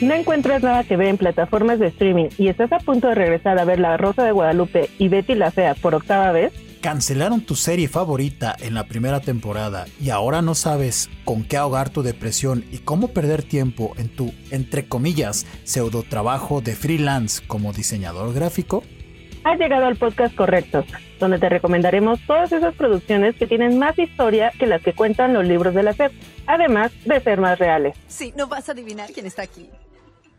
¿No encuentras nada que ver en plataformas de streaming y estás a punto de regresar a ver La Rosa de Guadalupe y Betty la Fea por octava vez? Cancelaron tu serie favorita en la primera temporada y ahora no sabes con qué ahogar tu depresión y cómo perder tiempo en tu, entre comillas, pseudo trabajo de freelance como diseñador gráfico? Has llegado al podcast correcto, donde te recomendaremos todas esas producciones que tienen más historia que las que cuentan los libros de la SEP, además de ser más reales. Sí, no vas a adivinar quién está aquí.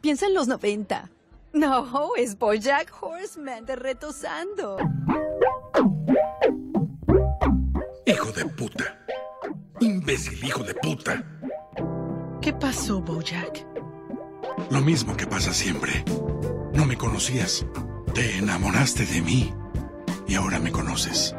Piensa en los 90. No, es Bojack Horseman de Retosando. Hijo de puta. Imbécil hijo de puta. ¿Qué pasó, Bojack? Lo mismo que pasa siempre. No me conocías. Te enamoraste de mí. Y ahora me conoces.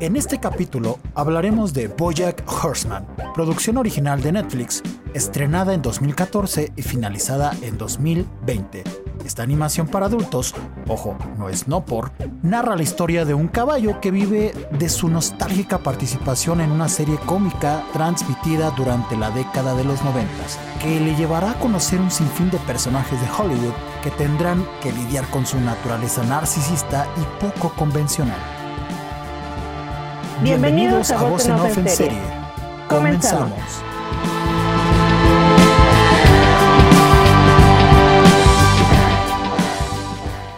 En este capítulo hablaremos de Bojack Horseman, producción original de Netflix, estrenada en 2014 y finalizada en 2020. Esta animación para adultos, ojo, no es no por, narra la historia de un caballo que vive de su nostálgica participación en una serie cómica transmitida durante la década de los 90, que le llevará a conocer un sinfín de personajes de Hollywood que tendrán que lidiar con su naturaleza narcisista y poco convencional. Bienvenidos, a Voz en Off en serie. Comenzamos.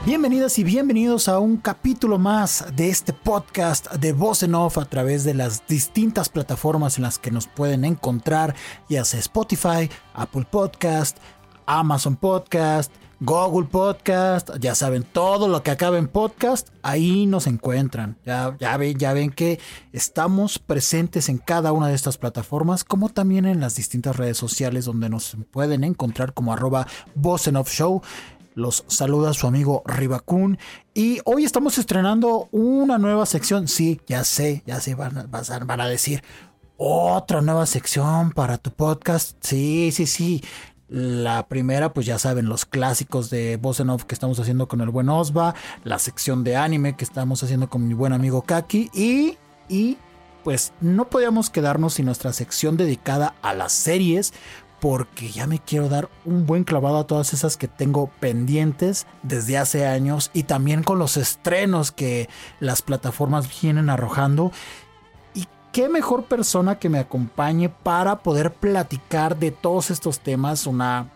Bienvenidas y bienvenidos a un capítulo más de este podcast de Voz en Off a través de las distintas plataformas en las que nos pueden encontrar, ya sea Spotify, Apple Podcast, Amazon Podcast, Google Podcast, ya saben, todo lo que acaba en podcast, ahí nos encuentran. Ya, ya, ven, ya ven que estamos presentes en cada una de estas plataformas, como también en las distintas redes sociales donde nos pueden encontrar como arroba en Off Show. Los saluda su amigo Ribacun. Y hoy estamos estrenando una nueva sección. Sí, ya sé, ya sé, van, a, van a decir otra nueva sección para tu podcast. Sí, sí, sí. La primera, pues ya saben, los clásicos de en Off que estamos haciendo con el buen Osva. La sección de anime que estamos haciendo con mi buen amigo Kaki. Y, y pues no podíamos quedarnos sin nuestra sección dedicada a las series porque ya me quiero dar un buen clavado a todas esas que tengo pendientes desde hace años y también con los estrenos que las plataformas vienen arrojando. Qué mejor persona que me acompañe para poder platicar de todos estos temas, una,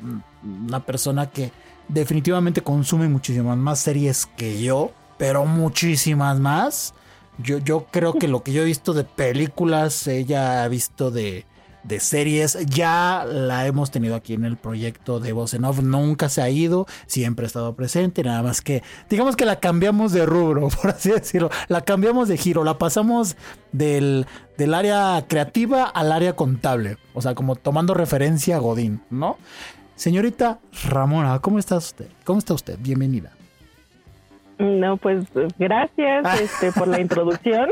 una persona que definitivamente consume muchísimas más series que yo, pero muchísimas más. Yo, yo creo que lo que yo he visto de películas, ella ha visto de de series. Ya la hemos tenido aquí en el proyecto de Voz en Off. Nunca se ha ido, siempre ha estado presente. Nada más que, digamos que la cambiamos de rubro, por así decirlo. La cambiamos de giro, la pasamos del, del área creativa al área contable. O sea, como tomando referencia a Godín, ¿no? Señorita Ramona, ¿cómo está usted? ¿Cómo está usted? Bienvenida. No, pues gracias este, por la introducción.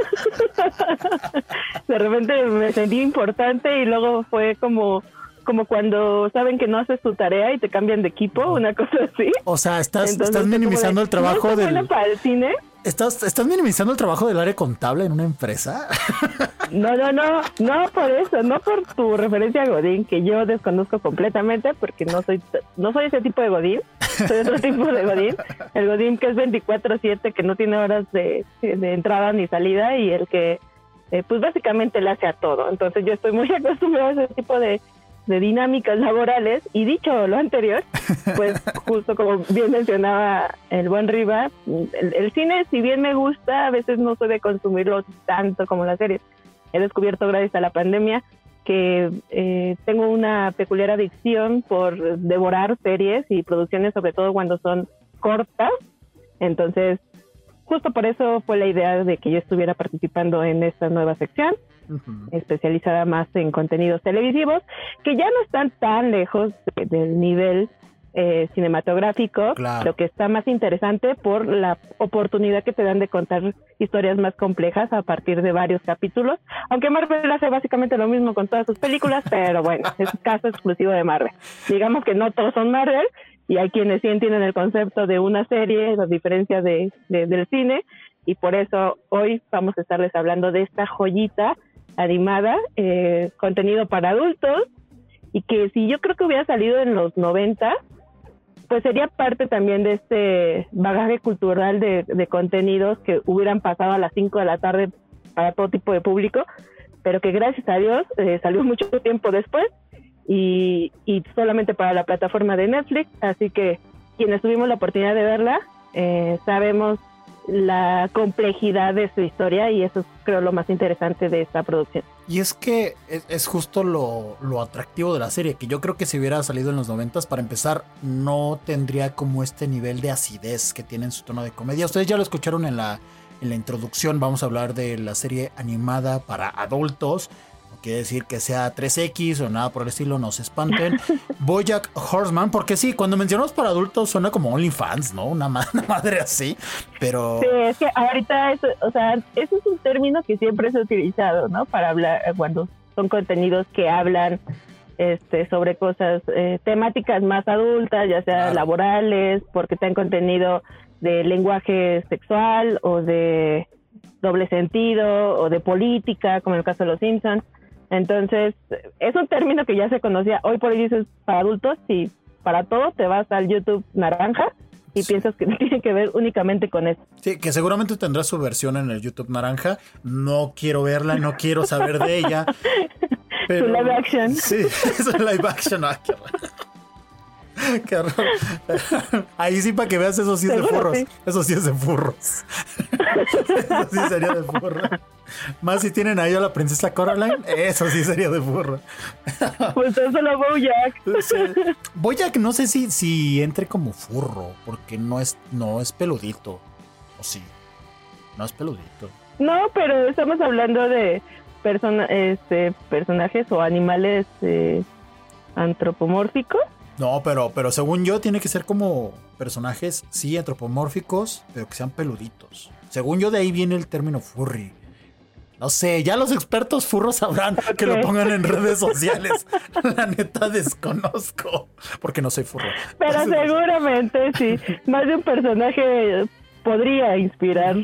de repente me sentí importante y luego fue como como cuando saben que no haces tu tarea y te cambian de equipo, una cosa así. O sea, estás, estás minimizando el trabajo ¿no del... para el cine? ¿Estás, ¿Estás minimizando el trabajo del área contable en una empresa? No, no, no, no por eso, no por tu referencia a Godín, que yo desconozco completamente porque no soy, no soy ese tipo de Godín, soy otro tipo de Godín, el Godín que es 24/7, que no tiene horas de, entrada ni salida y el que eh, pues básicamente le hace a todo. Entonces yo estoy muy acostumbrado a ese tipo de, de dinámicas laborales y dicho lo anterior, pues justo como bien mencionaba el buen Riva, el, cine si bien me gusta, a veces no soy de consumirlo tanto como las series. He descubierto gracias a la pandemia que eh, tengo una peculiar adicción por devorar series y producciones, sobre todo cuando son cortas. Entonces, justo por eso fue la idea de que yo estuviera participando en esta nueva sección especializada más en contenidos televisivos, que ya no están tan lejos del nivel eh, cinematográfico, lo que está más interesante por la oportunidad que te dan de contar historias más complejas a partir de varios capítulos, aunque Marvel hace básicamente lo mismo con todas sus películas, pero bueno, es caso exclusivo de Marvel. Digamos que no todos son Marvel y hay quienes sí entienden el concepto de una serie, las diferencias de, del cine, y por eso hoy vamos a estarles hablando de esta joyita animada, eh, contenido para adultos, y que si yo creo que hubiera salido en los 90, pues sería parte también de este bagaje cultural de, de contenidos que hubieran pasado a las 5 de la tarde para todo tipo de público, pero que gracias a Dios eh, salió mucho tiempo después y, y solamente para la plataforma de Netflix, así que quienes tuvimos la oportunidad de verla, eh, sabemos la complejidad de su historia y eso es creo lo más interesante de esta producción. Y es que es, es justo lo, lo, atractivo de la serie, que yo creo que si hubiera salido en los noventas, para empezar, no tendría como este nivel de acidez que tiene en su tono de comedia. Ustedes ya lo escucharon en la, en la introducción, vamos a hablar de la serie animada para adultos quiere decir que sea 3X o nada por el estilo, no se espanten. Bojack Horseman, porque sí, cuando mencionamos para adultos suena como OnlyFans, ¿no? Una, ma una madre así, pero... Sí, es que ahorita, o sea, ese es un término que siempre se ha utilizado, ¿no? Para hablar, cuando son contenidos que hablan este, sobre cosas, eh, temáticas más adultas, ya sea claro. laborales, porque tengan contenido de lenguaje sexual o de doble sentido o de política, como en el caso de los Simpsons. Entonces, es un término que ya se conocía. Hoy por hoy dices para adultos y para todo te vas al YouTube naranja y sí. piensas que tiene que ver únicamente con eso. Sí, que seguramente tendrá su versión en el YouTube naranja. No quiero verla, no quiero saber de ella. Pero, su live action. Sí, es live action. Qué horror. Ahí sí, para que veas, eso sí es de furros. Sí. Eso sí es de furros. eso sí sería de furros. Más si tienen ahí a la princesa Coraline, eso sí sería de furro. Pues eso lo Bojack. Sí. Bojack no sé si, si entre como furro, porque no es, no es peludito. O sí. No es peludito. No, pero estamos hablando de persona, este, personajes o animales eh, antropomórficos. No, pero, pero según yo tiene que ser como personajes, sí, antropomórficos, pero que sean peluditos. Según yo de ahí viene el término furry. No sé, ya los expertos furros sabrán okay. que lo pongan en redes sociales. La neta desconozco, porque no soy furro. Pero seguramente sí, más de un personaje podría inspirar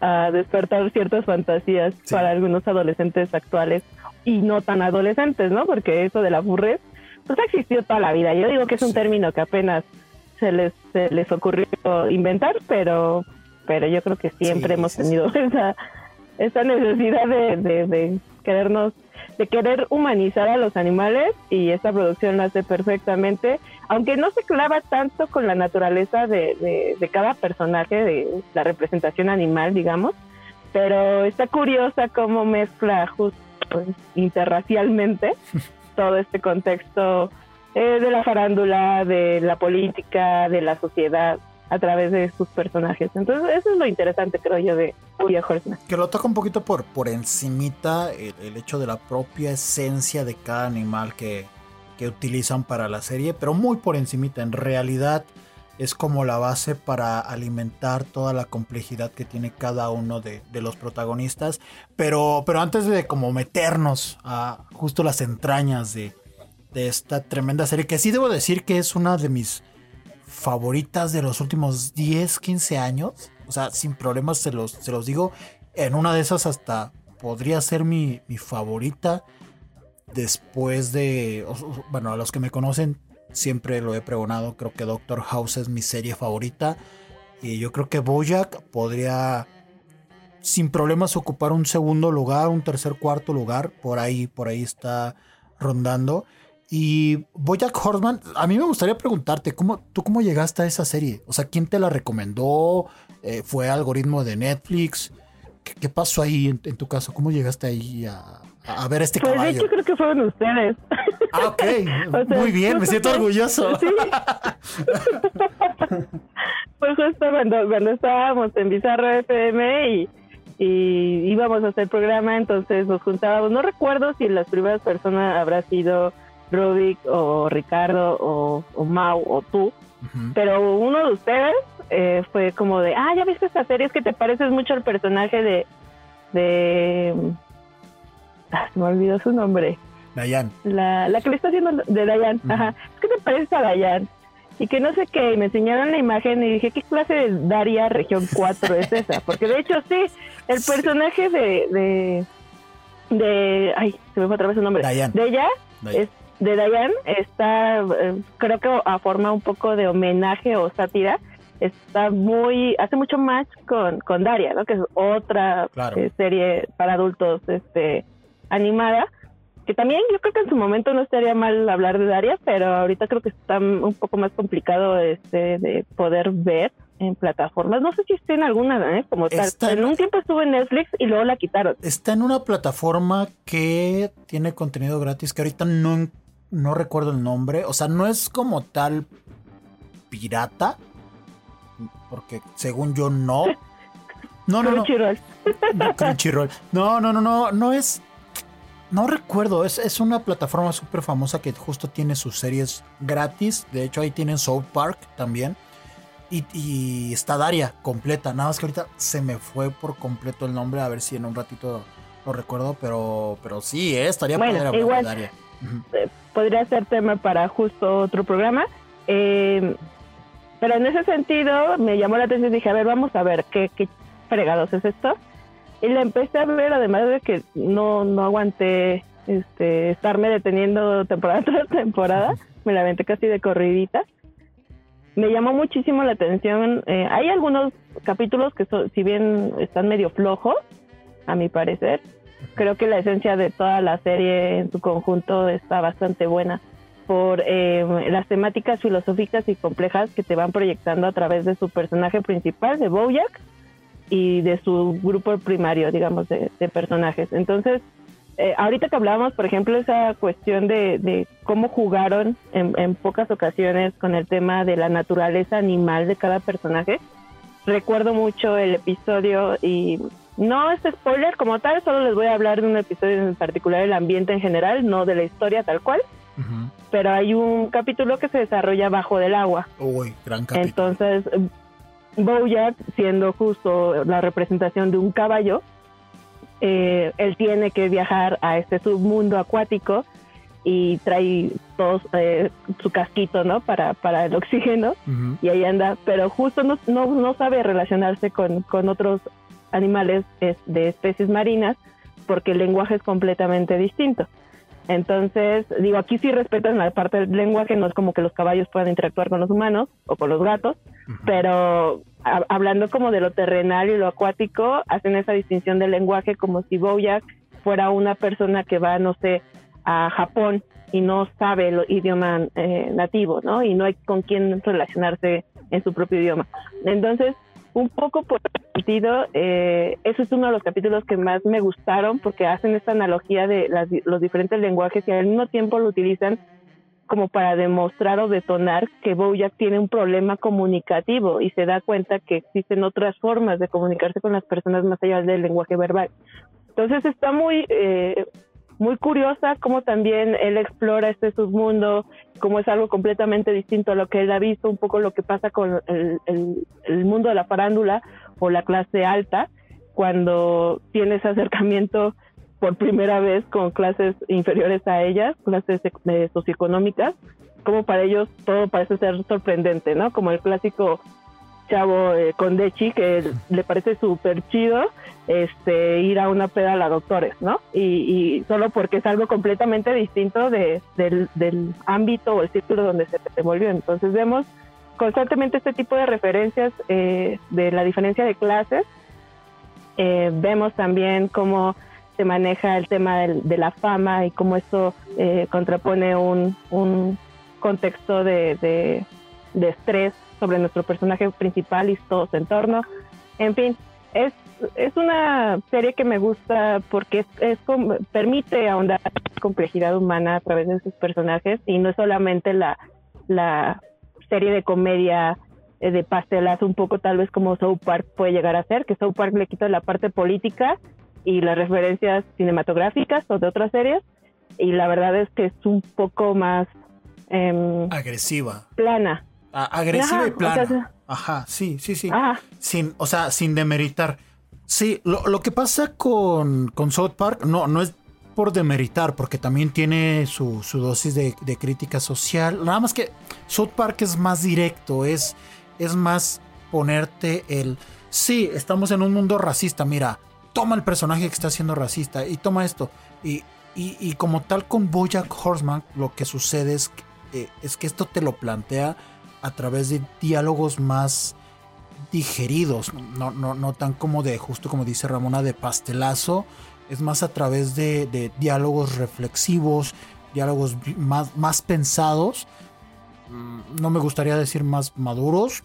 a despertar ciertas fantasías sí. para algunos adolescentes actuales y no tan adolescentes, ¿no? Porque eso de la furres pues ha existido toda la vida. Yo digo que es un sí. término que apenas se les, se les ocurrió inventar, pero, pero yo creo que siempre sí, hemos tenido esa, esa necesidad de, de, de, querernos, de querer humanizar a los animales y esta producción lo hace perfectamente, aunque no se clava tanto con la naturaleza de, de, de cada personaje, de la representación animal, digamos, pero está curiosa cómo mezcla justo pues, interracialmente todo este contexto eh, de la farándula, de la política, de la sociedad a través de sus personajes. Entonces eso es lo interesante creo yo de Uriah Horseman. Que lo toca un poquito por, por encimita el, el, hecho de la propia esencia de cada animal que, que utilizan para la serie, pero muy por encimita. En realidad es como la base para alimentar toda la complejidad que tiene cada uno de, de, los protagonistas. Pero, pero antes de como meternos a justo las entrañas de, de esta tremenda serie, que sí debo decir que es una de mis favoritas de los últimos 10, 15 años. O sea, sin problemas se los, se los digo. En una de esas hasta podría ser mi, mi favorita después de... Bueno, a los que me conocen siempre lo he pregonado. Creo que Doctor House es mi serie favorita. Y yo creo que Bojack podría sin problemas ocupar un segundo lugar, un tercer, cuarto lugar. Por ahí, por ahí está rondando. Y Bojack Horseman, a mí me gustaría preguntarte, ¿cómo, ¿tú cómo llegaste a esa serie? O sea, ¿quién te la recomendó? Eh, ¿Fue algoritmo de Netflix? ¿Qué, pasó ahí en, en, tu caso? ¿Cómo llegaste ahí a, a ver este pues caballo? De hecho, creo que fueron ustedes. Ah, ok. o sea, Muy bien, me siento orgulloso. Sí. pues justo cuando, cuando estábamos en Bizarro FM y, y íbamos a hacer programa, entonces nos juntábamos. No recuerdo si las primeras personas habrá sido Rubik o Ricardo o, o Mau o tú, uh -huh. pero uno de ustedes eh, fue como de, ah, ya viste esta serie, es que te pareces mucho al personaje de, de, me olvidó su nombre. Dayan. La, la que le está haciendo de Dayan, uh -huh. ajá, es que te parece a Dayan. Y que no sé qué, y me enseñaron la imagen y dije, ¿qué clase de Daria Región 4 es esa? Porque de hecho sí, el personaje de, de, de, ay, se me fue otra vez su nombre. Dayan. De ella, es de Diane está, eh, creo que a forma un poco de homenaje o sátira, está muy, hace mucho match con, con Daria, ¿no? Que es otra Claro. eh, serie para adultos este, animada. Que también yo creo que en su momento no estaría mal hablar de Daria, pero ahorita creo que está un poco más complicado este, de poder ver en plataformas. No sé si está en alguna, ¿eh? Como tal. Está en- En un tiempo estuvo en Netflix y luego la quitaron. Está en una plataforma que tiene contenido gratis que ahorita no, no recuerdo el nombre. O sea, no es como tal pirata. Porque según yo no. No, no, no. Crunchyroll. No, Crunchyroll. No, no, no, no. No es. No recuerdo. Es, es una plataforma súper famosa que justo tiene sus series gratis. De hecho, ahí tienen South Park también. Y, y está Daria completa. Nada más que ahorita se me fue por completo el nombre. A ver si en un ratito lo recuerdo. Pero, pero sí, eh, estaría Bueno, padre hablar de igual. Daria. Ujú. podría ser tema para justo otro programa. Eh, pero en ese sentido me llamó la atención y dije, a ver, vamos a ver qué, qué fregados es esto. Y la empecé a ver, además de que no, no aguanté este, estarme deteniendo temporada tras temporada, me la aventé casi de corridita. Me llamó muchísimo la atención. eh, hay algunos capítulos que, son- si bien están medio flojos, a mi parecer, creo que la esencia de toda la serie en su conjunto está bastante buena por eh, las temáticas filosóficas y complejas que te van proyectando a través de su personaje principal, de Bojack, y de su grupo primario, digamos, de, de personajes. Entonces, eh, ahorita que hablábamos, por ejemplo, esa cuestión de, de cómo jugaron en, en pocas ocasiones con el tema de la naturaleza animal de cada personaje, recuerdo mucho el episodio y no es spoiler como tal, solo les voy a hablar de un episodio en particular, el ambiente en general, no de la historia tal cual, Ujú. pero hay un capítulo que se desarrolla bajo del agua. Uy, gran capítulo. Entonces, Bojack, siendo justo la representación de un caballo, eh, él tiene que viajar a este submundo acuático y trae todo eh, su casquito, ¿no? Para, para el oxígeno y ahí anda, pero justo no, no, no sabe relacionarse con, con otros animales es- de especies marinas porque el lenguaje es completamente distinto. Entonces, digo, aquí sí respetan la parte del lenguaje, no es como que los caballos puedan interactuar con los humanos o con los gatos, pero ha- hablando como de lo terrenal y lo acuático, hacen esa distinción del lenguaje como si Bojack fuera una persona que va, no sé, a Japón y no sabe el idioma eh, nativo, ¿no? Y no hay con quién relacionarse en su propio idioma. Entonces, un poco por ese sentido, eh, ese es uno de los capítulos que más me gustaron porque hacen esta analogía de las- los diferentes lenguajes y al mismo tiempo lo utilizan como para demostrar o detonar que Bojack tiene un problema comunicativo y se da cuenta que existen otras formas de comunicarse con las personas más allá del lenguaje verbal. Entonces está muy eh, muy curiosa cómo también él explora este submundo, cómo es algo completamente distinto a lo que él ha visto, un poco lo que pasa con el, el- el mundo de la farándula o la clase alta, cuando tiene ese acercamiento por primera vez con clases inferiores a ellas, clases eh, socioeconómicas, como para ellos todo parece ser sorprendente, ¿no? Como el clásico chavo eh, con Dechi que le parece súper chido este ir a una peda a la doctores, ¿no? Y, y solo porque es algo completamente distinto de, del, del ámbito o el círculo donde se desenvolvió. Entonces vemos constantemente este tipo de referencias eh, de la diferencia de clases. Eh, vemos también cómo se maneja el tema del- de la fama y cómo eso eh, contrapone un, un contexto de- de estrés sobre nuestro personaje principal y todo su entorno. En fin, es, es una serie que me gusta porque es, es permite ahondar en la complejidad humana a través de sus personajes y no es solamente la, la serie de comedia eh, de pastelazo un poco tal vez como South Park puede llegar a ser, que South Park le quita la parte política y las referencias cinematográficas o de otras series y la verdad es que es un poco más em, Agresiva. plana. Agresiva Ajá, y plana. o sea, Ajá, sí, sí, sí. Ajá. Sin, o sea, sin demeritar. Sí, lo, lo que pasa con, con South Park no, no es por demeritar, porque también tiene su, su dosis de, de crítica social. Nada más que South Park es más directo, es, es más ponerte el... Sí, estamos en un mundo racista, mira, toma el personaje que está siendo racista y toma esto. Y Y, como tal con Bojack Horseman, lo que sucede es que, eh, es que esto te lo plantea a través de diálogos más digeridos, no, no, no tan como de, justo como dice Ramona, de pastelazo, es más a través de, diálogos reflexivos, diálogos más, más pensados, mm, no me gustaría decir más maduros,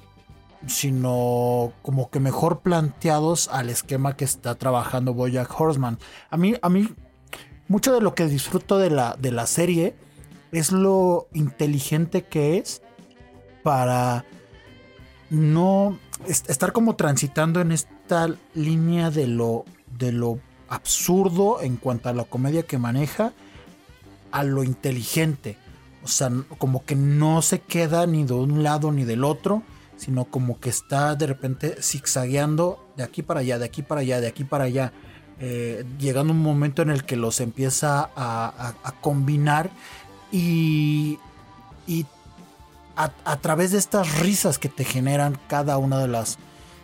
sino como que mejor planteados al esquema que está trabajando Bojack Horseman. A mí, a mí, mucho de lo que disfruto de la, de la serie es lo inteligente que es para no estar como transitando en esta línea de lo, de lo absurdo en cuanto a la comedia que maneja a lo inteligente. O sea, como que no se queda ni de un lado ni del otro, sino como que está de repente zigzagueando de aquí para allá, de aquí para allá, de aquí para allá. Eh, llegando un momento en el que los empieza a, combinar y, y a, través de estas risas que te generan cada una de las,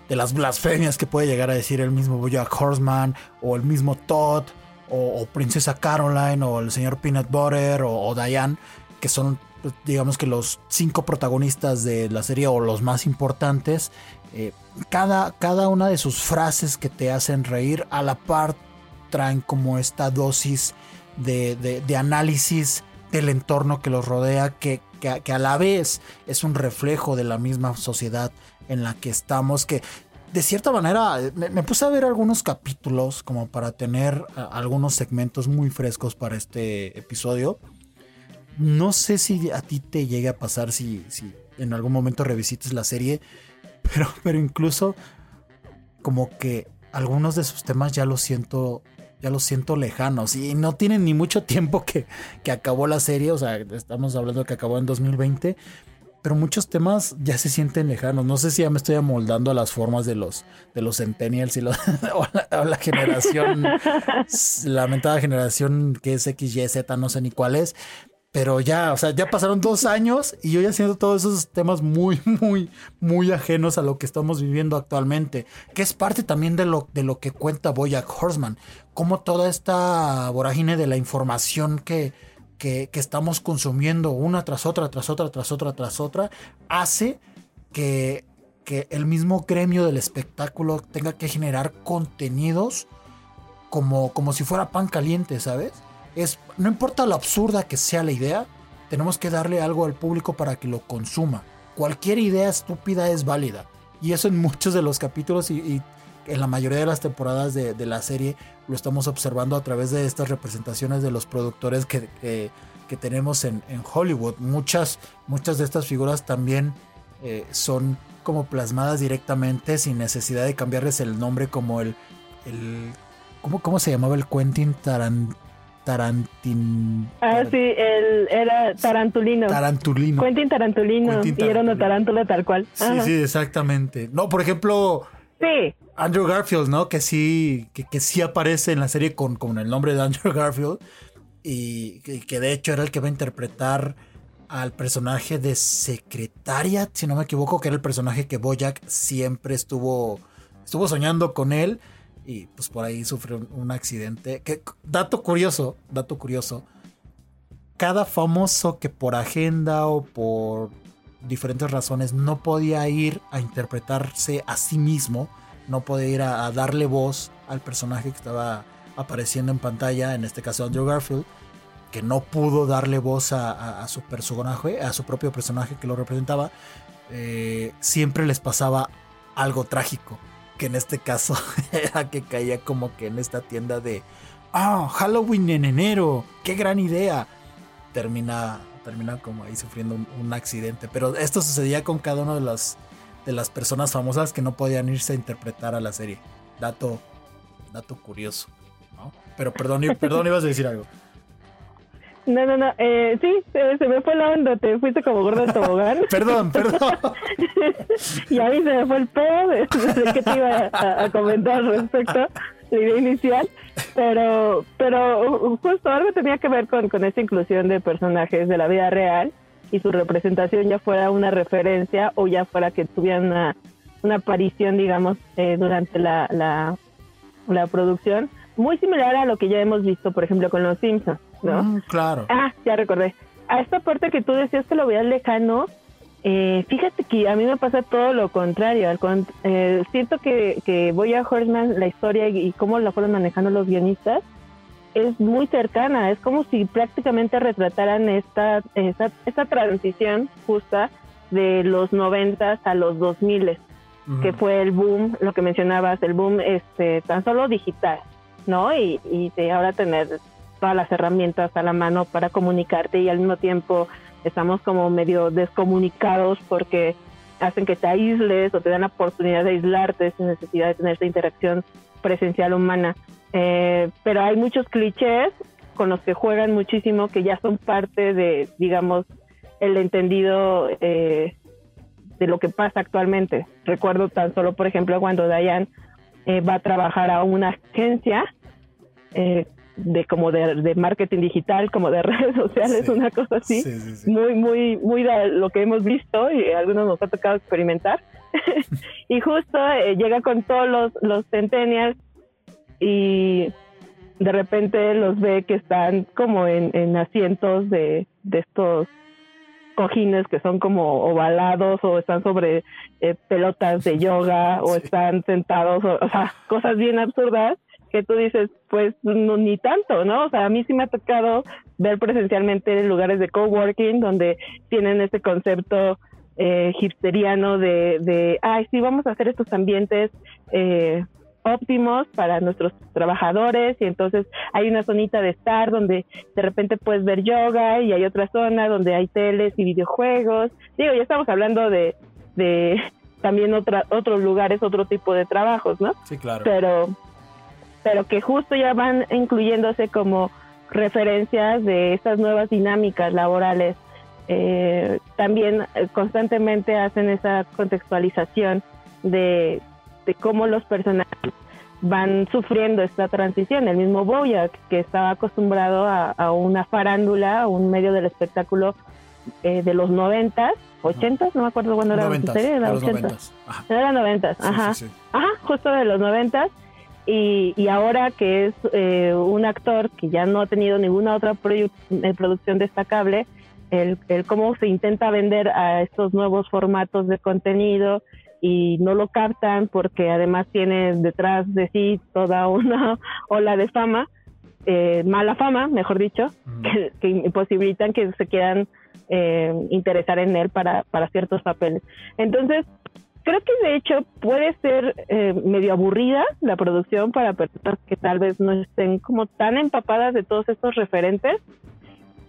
de las blasfemias que puede llegar a decir el mismo Bojack Horseman o el mismo Todd o, Princesa Caroline o el señor Peanut Butter o, Diane, que son digamos que los cinco protagonistas de la serie o los más importantes, eh, cada, cada una de sus frases que te hacen reír a la par traen como esta dosis de análisis del entorno que los rodea que, que, a la vez es un reflejo de la misma sociedad en la que estamos, que de cierta manera me, puse a ver algunos capítulos como para tener algunos segmentos muy frescos para este episodio. No sé si a ti te llegue a pasar si, si en algún momento revisites la serie, pero, pero incluso como que algunos de sus temas ya los siento ya los siento lejanos y no tienen ni mucho tiempo que, que acabó la serie, o sea, estamos hablando de que acabó en 2020, pero muchos temas ya se sienten lejanos. No sé si ya me estoy amoldando a las formas de los, de los centennials y los, o, la, generación, lamentada generación que es X, Y, Z, no sé ni cuál es, pero ya, o sea, ya pasaron dos años y yo ya siento todos esos temas muy, muy, muy ajenos a lo que estamos viviendo actualmente, que es parte también de lo, de lo que cuenta Boyack Horseman, como toda esta vorágine de la información que, que, que, estamos consumiendo una tras otra, tras otra, tras otra, tras otra, hace que, que el mismo gremio del espectáculo tenga que generar contenidos como, como si fuera pan caliente, ¿sabes? Es, no importa lo absurda que sea la idea, tenemos que darle algo al público para que lo consuma. Cualquier idea estúpida es válida. Y eso en muchos de los capítulos y, en la mayoría de las temporadas de, la serie lo estamos observando a través de estas representaciones de los productores que, que, tenemos en, Hollywood. Muchas, muchas de estas figuras también eh, son como plasmadas directamente sin necesidad de cambiarles el nombre como el... ¿cómo, ¿Cómo se llamaba el Quentin Tarantino? Tarantin. Ah, sí, él era Tarantulino. Tarantulino. Quentin Tarantulino. y era una tarántula tal cual. Sí, sí, exactamente. No, por ejemplo. Sí. Andrew Garfield, ¿no? Que sí, que, sí aparece en la serie con, con el nombre de Andrew Garfield. Y que, de hecho era el que va a interpretar al personaje de secretaria, si no me equivoco, que era el personaje que Bojack siempre estuvo, estuvo soñando con él y pues por ahí sufrió un, accidente. Que, dato curioso, dato curioso. Cada famoso que por agenda o por diferentes razones no podía ir a interpretarse a sí mismo, no podía ir a, darle voz al personaje que estaba apareciendo en pantalla, en este caso Andrew Garfield, que no pudo darle voz a, su personaje, a su propio personaje que lo representaba, eh, siempre les pasaba algo trágico que en este caso era que caía como que en esta tienda de, ah, Halloween en enero, qué gran idea. Termina, termina como ahí sufriendo un, accidente. Pero esto sucedía con cada una de las, de las personas famosas que no podían irse a interpretar a la serie. Dato, dato curioso. ¿no? Pero perdón, perdón, ibas a decir algo. No, no, no. Eh, sí, se, me fue la onda. Te fuiste como gordo de tobogán. perdón, perdón. y a mí se me fue el pedo de, que te iba a, comentar respecto a la idea inicial. Pero, pero justo algo tenía que ver con, con esta inclusión de personajes de la vida real y su representación ya fuera una referencia o ya fuera que tuvieran una, una aparición, digamos, eh, durante la, la, la producción muy similar a lo que ya hemos visto, por ejemplo, con los Simpsons, ¿no? Mm, claro. Ah, ya recordé. A esta parte que tú decías que lo veías lejano, eh, fíjate que a mí me pasa todo lo contrario. Al con- eh, siento que, que voy a Horseman, la historia y, y cómo la fueron manejando los guionistas, es muy cercana. Es como si prácticamente retrataran esta, esta, esta transición justa de los noventas a los dos miles que fue el boom, lo que mencionabas, el boom este tan solo digital, ¿no? Y, y de ahora tener todas las herramientas a la mano para comunicarte y al mismo tiempo estamos como medio descomunicados porque hacen que te aísles o te dan la oportunidad de aislarte sin necesidad de tener esta interacción presencial humana. Eh, pero hay muchos clichés con los que juegan muchísimo que ya son parte de, digamos, el entendido eh, de lo que pasa actualmente. Recuerdo tan solo, por ejemplo, cuando Diane eh, va a trabajar a una agencia eh, de como de, de marketing digital, como de redes sociales, Sí. una cosa así, Sí, sí, sí. muy, muy, muy de lo que hemos visto y algunos nos ha tocado experimentar. y justo eh, llega con todos los, los centennials y de repente los ve que están como en, en asientos de, de estos cojines que son como ovalados o están sobre eh, pelotas de yoga o están sentados, o, o sea, cosas bien absurdas que tú dices, pues no, ni tanto, ¿no? O sea, a mí sí me ha tocado ver presencialmente lugares de coworking donde tienen ese concepto eh, hipsteriano de, de, ay, sí, vamos a hacer estos ambientes eh, óptimos para nuestros trabajadores y entonces hay una zonita de estar donde de repente puedes ver yoga y hay otra zona donde hay teles y videojuegos. Digo, ya estamos hablando de, de también otra, otros lugares, otro tipo de trabajos, ¿no? Sí, claro. pero pero que justo ya van incluyéndose como referencias de estas nuevas dinámicas laborales. Eh, también eh, constantemente hacen esa contextualización de, de cómo los personajes van sufriendo esta transición. El mismo Boyack, que estaba acostumbrado a, a una farándula, a un medio del espectáculo eh, de los noventas, ochentas, no me acuerdo cuándo era Noventas, serie, era los ochentas. noventas. Ajá. Era noventas, Sí, sí, sí. Ajá, justo de los noventas. Y, y ahora que es eh, un actor que ya no ha tenido ninguna otra produ- eh, producción destacable, el, el cómo se intenta vender a estos nuevos formatos de contenido y no lo captan porque además tiene detrás de sí toda una ola de fama, eh, mala fama, mejor dicho, que, que imposibilitan que se quieran eh, interesar en él para, para ciertos papeles. Entonces, creo que de hecho puede ser eh, medio aburrida la producción para personas que tal vez no estén como tan empapadas de todos estos referentes,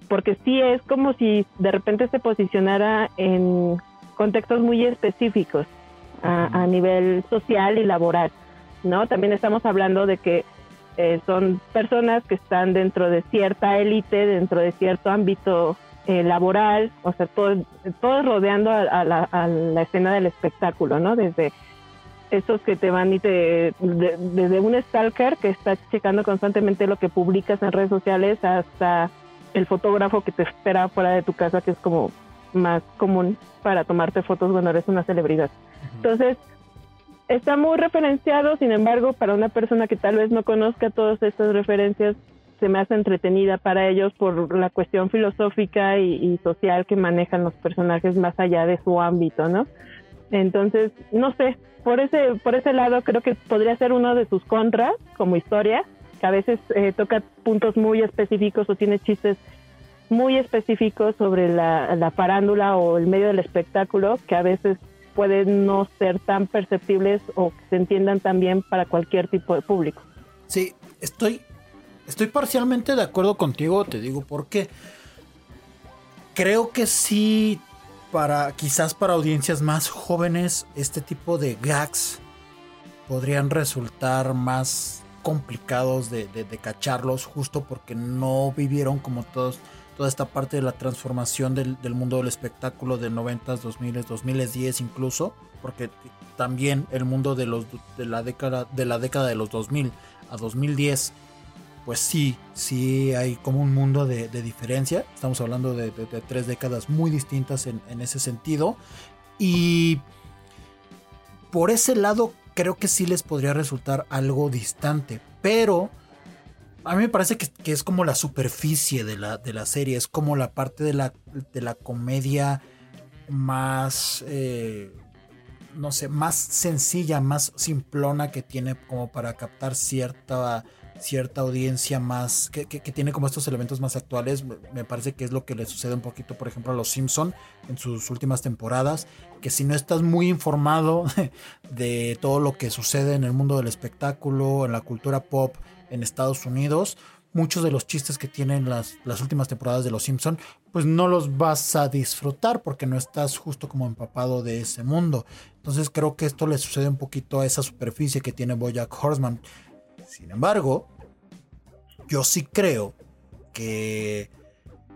porque sí es como si de repente se posicionara en contextos muy específicos a, a nivel social y laboral, ¿no? También estamos hablando de que eh, son personas que están dentro de cierta élite, dentro de cierto ámbito eh, laboral, o sea, todo, todo rodeando a, a la, a la escena del espectáculo, ¿no? Desde esos que te van y te... de- desde un stalker que está checando constantemente lo que publicas en redes sociales hasta el fotógrafo que te espera fuera de tu casa, que es como más común para tomarte fotos cuando eres una celebridad. Entonces, está muy referenciado, sin embargo, para una persona que tal vez no conozca todas estas referencias, se me entretenida para ellos por la cuestión filosófica y, social que manejan los personajes más allá de su ámbito, ¿no? Entonces, no sé, por ese, por ese lado creo que podría ser uno de sus contras como historia, que a veces eh, toca puntos muy específicos o tiene chistes muy específicos sobre la, la farándula o el medio del espectáculo que a veces pueden no ser tan perceptibles o que se entiendan tan bien para cualquier tipo de público. Sí, estoy, estoy parcialmente de acuerdo contigo, te digo por qué. Creo que sí, para quizás para audiencias más jóvenes, este tipo de gags podrían resultar más complicados de, de- cacharlos justo porque no vivieron como todos toda esta parte de la transformación del, del mundo del espectáculo de 90s, 2000, 2010 incluso, porque también el mundo de los de la década de la década de los 2000 a 2010 pues sí, sí hay como un mundo de, diferencia. Estamos hablando de, tres décadas muy distintas en, ese sentido. Y por ese lado creo que sí les podría resultar algo distante. Pero a mí me parece que, es como la superficie de la, de la serie, es como la parte de la, la comedia más, eh, no sé, más sencilla, más simplona que tiene como para captar cierta cierta audiencia más, que, tiene como estos elementos más actuales. Me parece que es lo que le sucede un poquito, por ejemplo, a los Simpson en sus últimas temporadas, que si no estás muy informado de todo lo que sucede en el mundo del espectáculo, en la cultura pop en Estados Unidos, muchos de los chistes que tienen las, las últimas temporadas de Los Simpson, pues no los vas a disfrutar porque no estás justo como empapado de ese mundo. Entonces creo que esto le sucede un poquito a esa superficie que tiene Bojack Horseman. Sin embargo, yo sí creo que,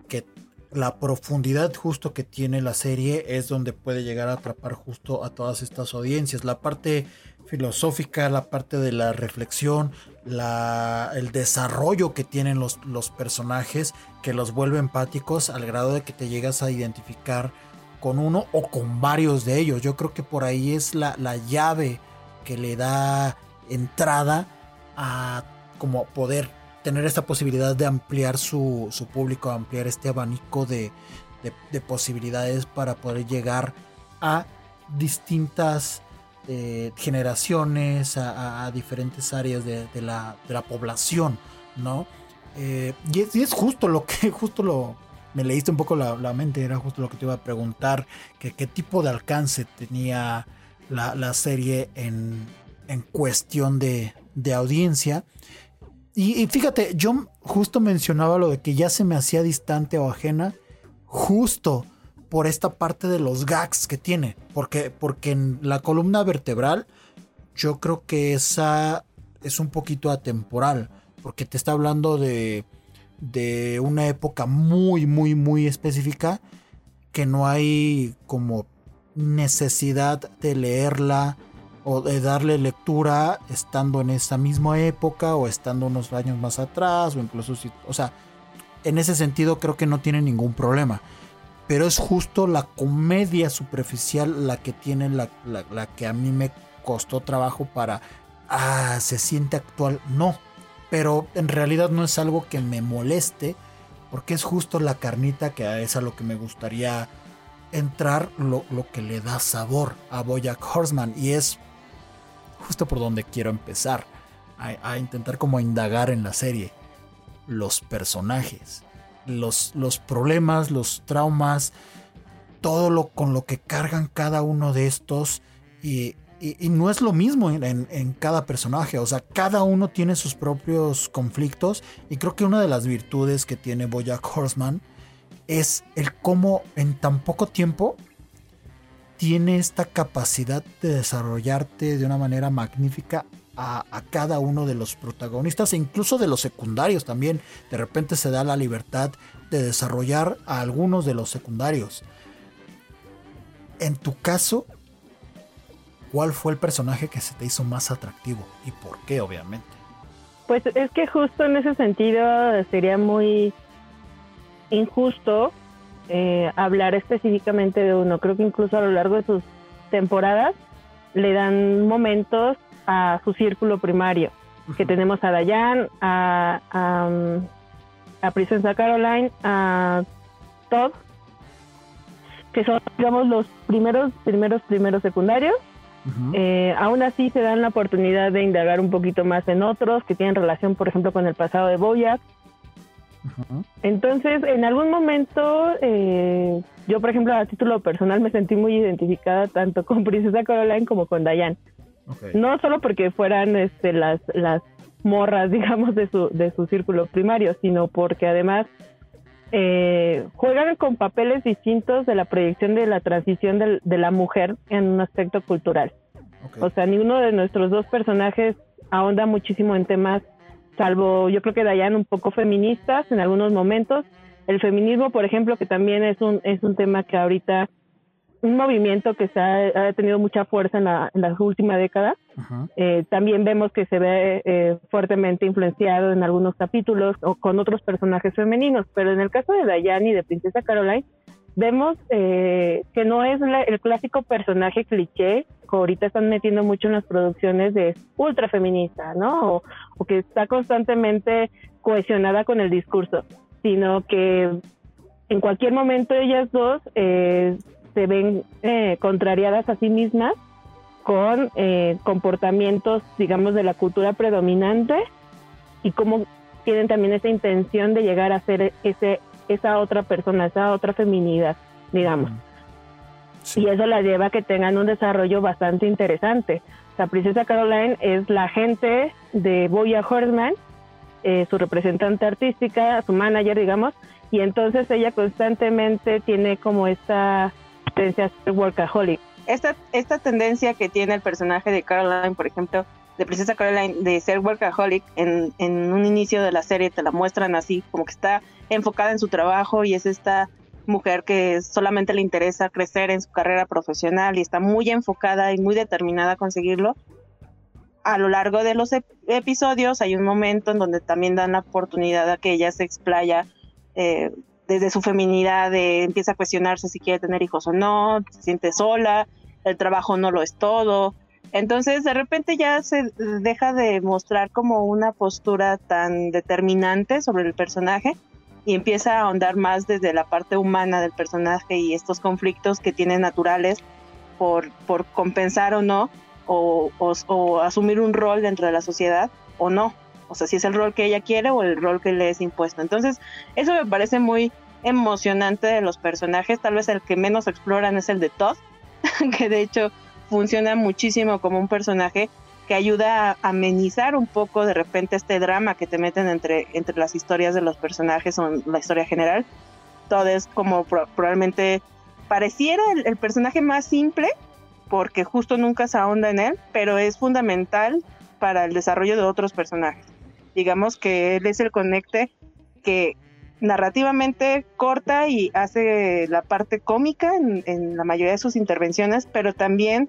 que la profundidad justo que tiene la serie es donde puede llegar a atrapar justo a todas estas audiencias. La parte filosófica, la parte de la reflexión, la, el desarrollo que tienen los, los personajes que los vuelve empáticos al grado de que te llegas a identificar con uno o con varios de ellos. Yo creo que por ahí es la, la llave que le da entrada a como poder tener esta posibilidad de ampliar su, su público, ampliar este abanico de, de, posibilidades para poder llegar a distintas eh, generaciones, a, diferentes áreas de, la, de, la, población, ¿no? Eh, y, es, justo lo que, justo lo, me leíste un poco la, la, mente, era justo lo que te iba a preguntar, que qué tipo de alcance tenía la, la serie en, en cuestión de, de audiencia. Y, fíjate, yo justo mencionaba lo de que ya se me hacía distante o ajena, justo por esta parte de los gags que tiene. Porque, porque en la columna vertebral, yo creo que esa es un poquito atemporal. Porque te está hablando de, de una época muy, muy, muy específica. Que no hay como necesidad de leerla o de darle lectura estando en esa misma época o estando unos años más atrás o incluso si, o sea, en ese sentido creo que no tiene ningún problema. Pero es justo la comedia superficial la que tiene la, la, que a mí me costó trabajo para, ah, se siente actual. No, pero en realidad no es algo que me moleste porque es justo la carnita que es a lo que me gustaría entrar lo, lo, que le da sabor a Boyack Horseman y es justo por donde quiero empezar, a, intentar como indagar en la serie. Los personajes, los, los problemas, los traumas, todo lo con lo que cargan cada uno de estos y, no es lo mismo en, cada personaje, o sea, cada uno tiene sus propios conflictos y creo que una de las virtudes que tiene Bojack Horseman es el cómo en tan poco tiempo tiene esta capacidad de desarrollarte de una manera magnífica a, cada uno de los protagonistas e incluso de los secundarios también. De repente se da la libertad de desarrollar a algunos de los secundarios. En tu caso, ¿cuál fue el personaje que se te hizo más atractivo y por qué, obviamente? Pues es que justo en ese sentido sería muy injusto eh, hablar específicamente de uno. Creo que incluso a lo largo de sus temporadas le dan momentos a su círculo primario, que tenemos a Dayan, a, a, a Princesa Caroline, a Todd, que son, digamos, los primeros, primeros, primeros secundarios. Eh, aún así se dan la oportunidad de indagar un poquito más en otros que tienen relación, por ejemplo, con el pasado de Boyack entonces, en algún momento, eh, yo, por ejemplo, a título personal me sentí muy identificada tanto con Princesa Caroline como con Diane. No solo porque fueran este, las, las morras, digamos, de su, de su círculo primario, sino porque además eh, juegan con papeles distintos de la proyección de la transición de, la mujer en un aspecto cultural. O sea, ninguno de nuestros dos personajes ahonda muchísimo en temas salvo yo creo que Dayan un poco feministas en algunos momentos. El feminismo, por ejemplo, que también es un, es un tema que ahorita, un movimiento que se ha, tenido mucha fuerza en la, en la última década. Eh, también vemos que se ve eh, fuertemente influenciado en algunos capítulos o con otros personajes femeninos, pero en el caso de Dayan y de Princesa Caroline, vemos eh, que no es el clásico personaje cliché ahorita están metiendo mucho en las producciones de ultra feminista, ¿no? O, que está constantemente cohesionada con el discurso, sino que en cualquier momento ellas dos eh, se ven eh, contrariadas a sí mismas con eh, comportamientos, digamos, de la cultura predominante y cómo tienen también esa intención de llegar a ser ese, esa otra persona, esa otra feminidad, digamos. Y eso la lleva a que tengan un desarrollo bastante interesante. La princesa Caroline es la agente de Boya Horseman, eh, su representante artística, su manager, digamos, y entonces ella constantemente tiene como esta tendencia a workaholic. Esta, esta tendencia que tiene el personaje de Caroline, por ejemplo, de Princesa Caroline, de ser workaholic, en, en un inicio de la serie te la muestran así, como que está enfocada en su trabajo y es esta mujer que solamente le interesa crecer en su carrera profesional y está muy enfocada y muy determinada a conseguirlo. A lo largo de los episodios hay un momento en donde también dan la oportunidad a que ella se explaya eh, desde su feminidad, empieza a cuestionarse si quiere tener hijos o no, se siente sola, el trabajo no lo es todo. Entonces de repente ya se deja de mostrar como una postura tan determinante sobre el personaje y empieza a ahondar más desde la parte humana del personaje y estos conflictos que tiene naturales por, por compensar o no, o, o, asumir un rol dentro de la sociedad o no. O sea, si es el rol que ella quiere o el rol que le es impuesto. Entonces, eso me parece muy emocionante de los personajes. Tal vez el que menos exploran es el de Todd, que de hecho funciona muchísimo como un personaje que ayuda a amenizar un poco de repente este drama que te meten entre, entre las historias de los personajes o la historia general. Todo es como probablemente pareciera el, personaje más simple, porque justo nunca se ahonda en él, pero es fundamental para el desarrollo de otros personajes. Digamos que él es el conecte que narrativamente corta y hace la parte cómica en, en, la mayoría de sus intervenciones, pero también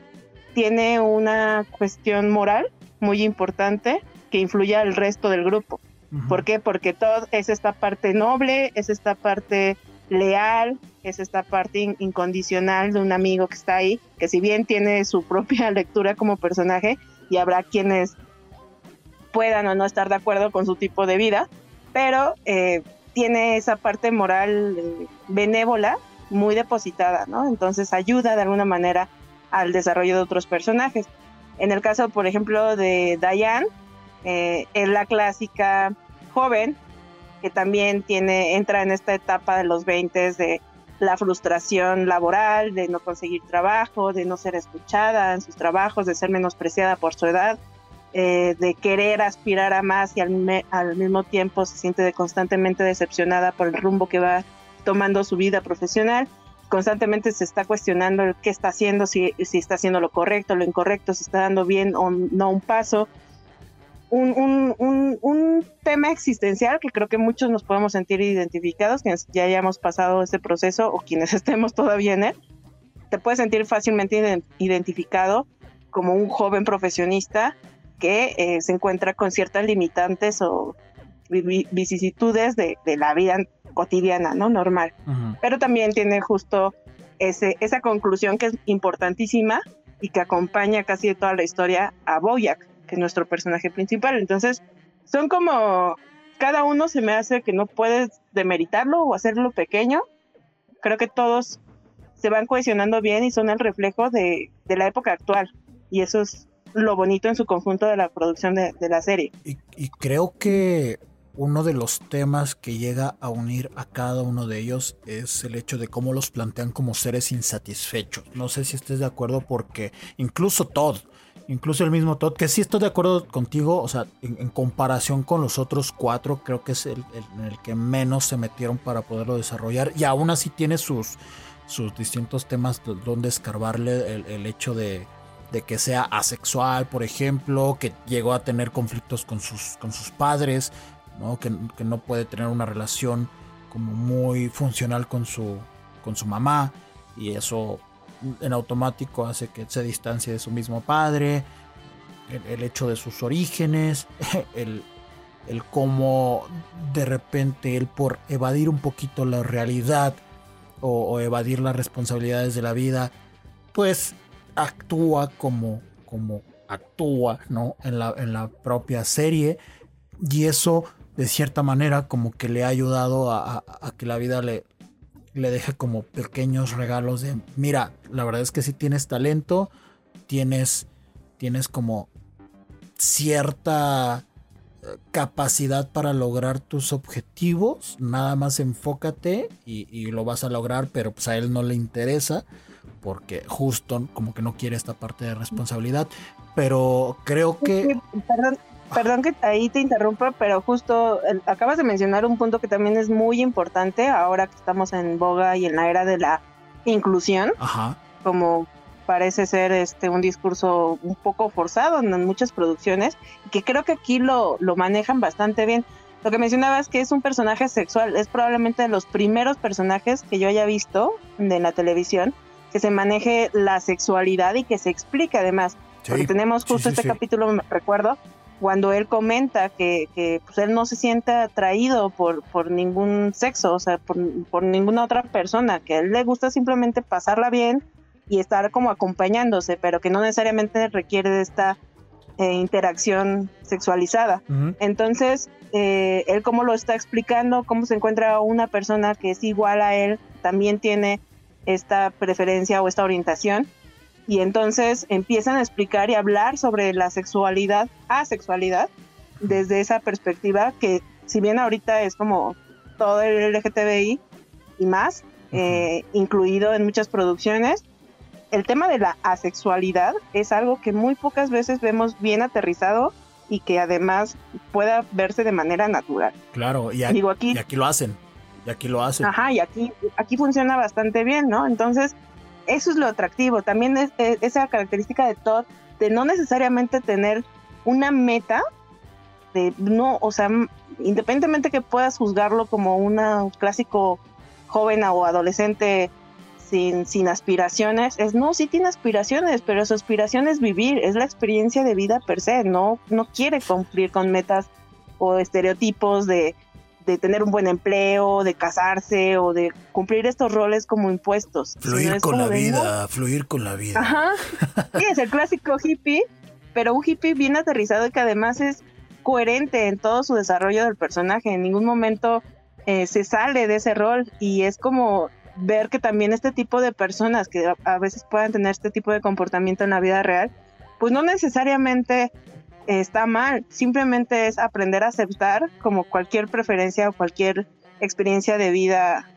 tiene una cuestión moral muy importante que influye al resto del grupo. ¿Por qué? Porque todo es esta parte noble, es esta parte leal, es esta parte incondicional de un amigo que está ahí, que si bien tiene su propia lectura como personaje, y habrá quienes puedan o no estar de acuerdo con su tipo de vida, pero eh, tiene esa parte moral eh, benévola muy depositada, ¿no? Entonces ayuda de alguna manera al desarrollo de otros personajes. En el caso, por ejemplo, de Diane, eh, es la clásica joven que también tiene, entra en esta etapa de los 20 de la frustración laboral, de no conseguir trabajo, de no ser escuchada en sus trabajos, de ser menospreciada por su edad, eh, de querer aspirar a más y al, al, mismo tiempo se siente constantemente decepcionada por el rumbo que va tomando su vida profesional constantemente se está cuestionando qué está haciendo, si, si está haciendo lo correcto, lo incorrecto, si está dando bien o no un paso. Un, un, un, tema existencial que creo que muchos nos podemos sentir identificados, quienes ya hayamos pasado ese proceso o quienes estemos todavía en él. Te puedes sentir fácilmente identificado como un joven profesionista que eh, se encuentra con ciertas limitantes o vicisitudes de, de la vida cotidiana, ¿no? Normal. Pero también tiene justo ese, esa conclusión que es importantísima y que acompaña casi toda la historia a Boyack, que es nuestro personaje principal. Entonces, son como, cada uno se me hace que no puedes demeritarlo o hacerlo pequeño. Creo que todos se van cohesionando bien y son el reflejo de, de la época actual. Y eso es lo bonito en su conjunto de la producción de, de la serie. Y, y creo que uno de los temas que llega a unir a cada uno de ellos es el hecho de cómo los plantean como seres insatisfechos. No sé si estés de acuerdo porque incluso Todd, incluso el mismo Todd, que sí estoy de acuerdo contigo, o sea, en, comparación con los otros cuatro, creo que es el, el, que menos se metieron para poderlo desarrollar y aún así tiene sus, sus distintos temas donde escarbarle el, hecho de, de que sea asexual, por ejemplo, que llegó a tener conflictos con sus, con sus padres, que, no puede tener una relación como muy funcional con su, con su mamá y eso en automático hace que se distancie de su mismo padre, el, hecho de sus orígenes, el, el cómo de repente él por evadir un poquito la realidad o, evadir las responsabilidades de la vida, pues actúa como, como actúa, ¿no? En la, en la propia serie. Y eso, de cierta manera, como que le ha ayudado a, que la vida le, le deje como pequeños regalos de, mira, la verdad es que si tienes talento, tienes, tienes como cierta eh, capacidad para lograr tus objetivos, nada más enfócate y, y, lo vas a lograr, pero pues a él no le interesa porque justo como que no quiere esta parte de responsabilidad, pero creo que... Perdón, perdón que ahí te interrumpa, pero justo acabas de mencionar un punto que también es muy importante ahora que estamos en boga y en la era de la inclusión, Ajá. como parece ser este un discurso un poco forzado en muchas producciones, que creo que aquí lo, lo manejan bastante bien. Lo que mencionabas que es un personaje sexual, es probablemente de los primeros personajes que yo haya visto de la televisión que se maneje la sexualidad y que se explique además. porque tenemos justo este capítulo, me recuerdo, cuando él comenta que, que pues, él no se siente atraído por, por ningún sexo, o sea, por, por ninguna otra persona, que a él le gusta simplemente pasarla bien y estar como acompañándose, pero que no necesariamente requiere de esta eh, interacción sexualizada. Entonces, eh, él como lo está explicando, cómo se encuentra una persona que es igual a él, también tiene esta preferencia o esta orientación y entonces empiezan a explicar y hablar sobre la sexualidad, asexualidad, desde esa perspectiva que si bien ahorita es como todo el LGTBI y más, eh, incluido en muchas producciones, el tema de la asexualidad es algo que muy pocas veces vemos bien aterrizado y que además pueda verse de manera natural. Claro, y aquí, y aquí lo hacen. Y aquí lo hacen. Ajá, y aquí, aquí funciona bastante bien, ¿no? Entonces, eso es lo atractivo. También es, esa característica de Todd de no necesariamente tener una meta, de no, o sea, independientemente que puedas juzgarlo como un clásico joven o adolescente sin, sin aspiraciones, es no, sí tiene aspiraciones, pero su aspiración es vivir, es la experiencia de vida per se, no, no quiere cumplir con metas o estereotipos de de tener un buen empleo, de casarse o de cumplir estos roles como impuestos. Fluir con la vida, fluir con la vida. Ajá. Sí, es el clásico hippie, pero un hippie bien aterrizado y que además es coherente en todo su desarrollo del personaje. En ningún momento eh, se sale de ese rol y es como ver que también este tipo de personas que a veces puedan tener este tipo de comportamiento en la vida real, pues no necesariamente está mal, simplemente es aprender a aceptar como cualquier preferencia o cualquier experiencia de vida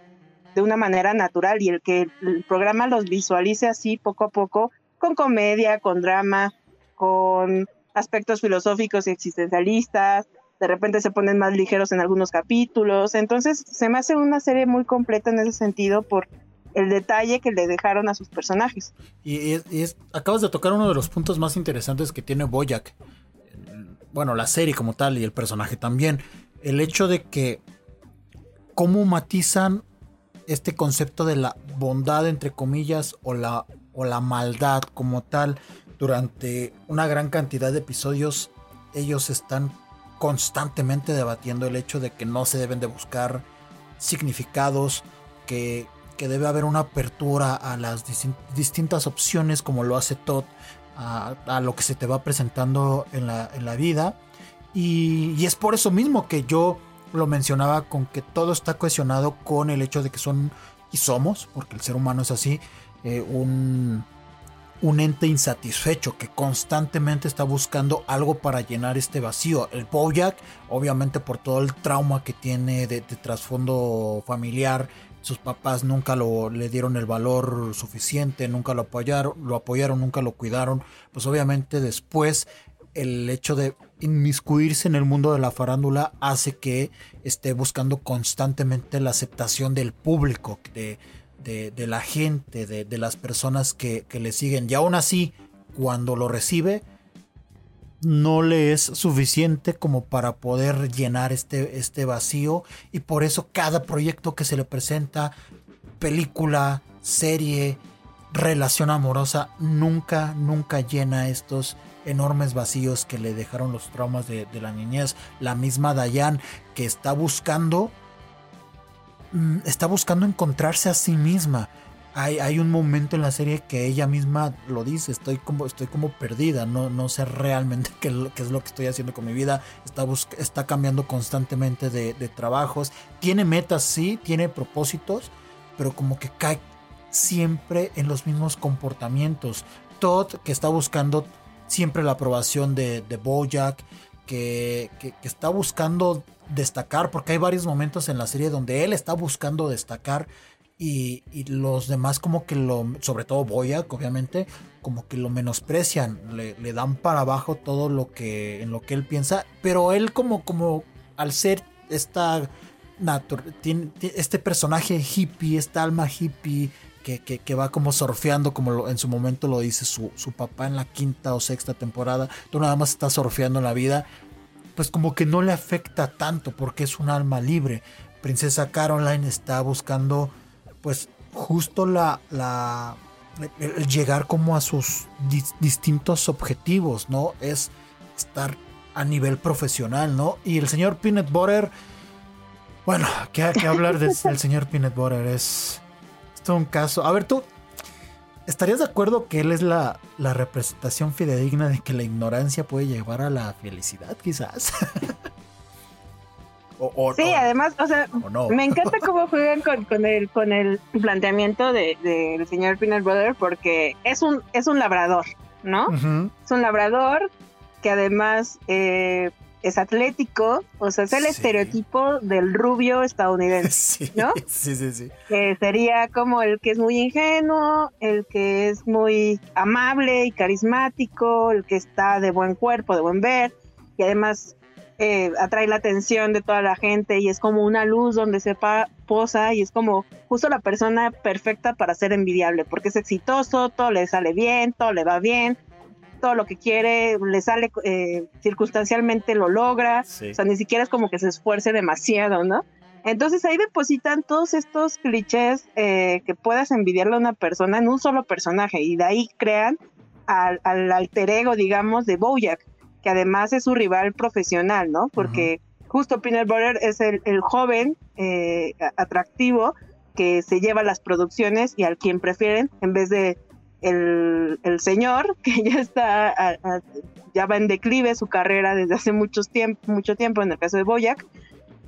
de una manera natural y el que el programa los visualice así poco a poco, con comedia, con drama, con aspectos filosóficos y existencialistas, de repente se ponen más ligeros en algunos capítulos, entonces se me hace una serie muy completa en ese sentido por el detalle que le dejaron a sus personajes. Y, acabas de tocar uno de los puntos más interesantes que tiene Boyack, bueno, la serie como tal y el personaje también, el hecho de que cómo matizan este concepto de la bondad entre comillas o la, o la maldad como tal durante una gran cantidad de episodios ellos están constantemente debatiendo el hecho de que no se deben de buscar significados que, que debe haber una apertura a las distintas opciones como lo hace Todd a, lo que se te va presentando en la, en la vida. Y, es por eso mismo que yo lo mencionaba con que todo está cohesionado con el hecho de que son y somos, porque el ser humano es así, eh, un, un ente insatisfecho que constantemente está buscando algo para llenar este vacío. El Bojack, obviamente por todo el trauma que tiene de, de trasfondo familiar, sus papás nunca lo, le dieron el valor suficiente, nunca lo apoyaron, lo apoyaron, nunca lo cuidaron. Pues obviamente después el hecho de inmiscuirse en el mundo de la farándula hace que esté buscando constantemente la aceptación del público, de, de, la gente, de, de las personas que, que, le siguen. Y aún así, cuando lo recibe, no le es suficiente como para poder llenar este, este vacío y por eso cada proyecto que se le presenta, película, serie, relación amorosa, nunca, nunca llena estos enormes vacíos que le dejaron los traumas de, la niñez. La misma Dayan que está buscando, mm, está buscando encontrarse a sí misma hay, un momento en la serie que ella misma lo dice, estoy como, estoy como perdida, no, no sé realmente qué, es lo que estoy haciendo con mi vida, está, está cambiando constantemente de, trabajos, tiene metas, sí, tiene propósitos, pero como que cae siempre en los mismos comportamientos. Todd, que está buscando siempre la aprobación de, de Bojack, que, que, está buscando destacar, porque hay varios momentos en la serie donde él está buscando destacar y, los demás como que lo, sobre todo Boyack obviamente, como que lo menosprecian, le, le, dan para abajo todo lo que, en lo que él piensa, pero él como, como al ser esta, tiene, este personaje hippie, esta alma hippie, que, va como surfeando, como en su momento lo dice su, su, papá en la quinta o sexta temporada. Tú nada más estás surfeando en la vida. Pues como que no le afecta tanto porque es un alma libre. Princesa Caroline está buscando pues justo la, la el llegar como a sus distintos objetivos, ¿no? Es estar a nivel profesional, ¿no? Y el señor Peanut Butter, bueno, ¿qué hablar del señor Peanut Butter? Es un caso. A ver, tú, ¿estarías de acuerdo que él es la, la representación fidedigna de que la ignorancia puede llevar a la felicidad, quizás? sí, además, o sea, me encanta cómo juegan con, el, con el planteamiento del de, señor Peanut Brother porque es un, es un labrador, ¿no? Es un labrador que además eh, es atlético, o sea, es el estereotipo del rubio estadounidense, ¿no? Sí, sí, sí. Que sería como el que es muy ingenuo, el que es muy amable y carismático, el que está de buen cuerpo, de buen ver, y además eh, atrae la atención de toda la gente y es como una luz donde se posa y es como justo la persona perfecta para ser envidiable, porque es exitoso, todo le sale bien, todo le va bien, todo lo que quiere, le sale eh, circunstancialmente, lo logra, o sea, ni siquiera es como que se esfuerce demasiado, ¿no? Entonces ahí depositan todos estos clichés eh, que puedas envidiarle a una persona en un solo personaje y de ahí crean al, alter ego, digamos, de Bojack, que además es su rival profesional, ¿no? Porque justo Peanut Butter es el, joven eh, atractivo que se lleva las producciones y al quien prefieren en vez de el, señor, que ya está, ya va en declive su carrera desde hace muchos tiempo, mucho tiempo, en el caso de Boyac,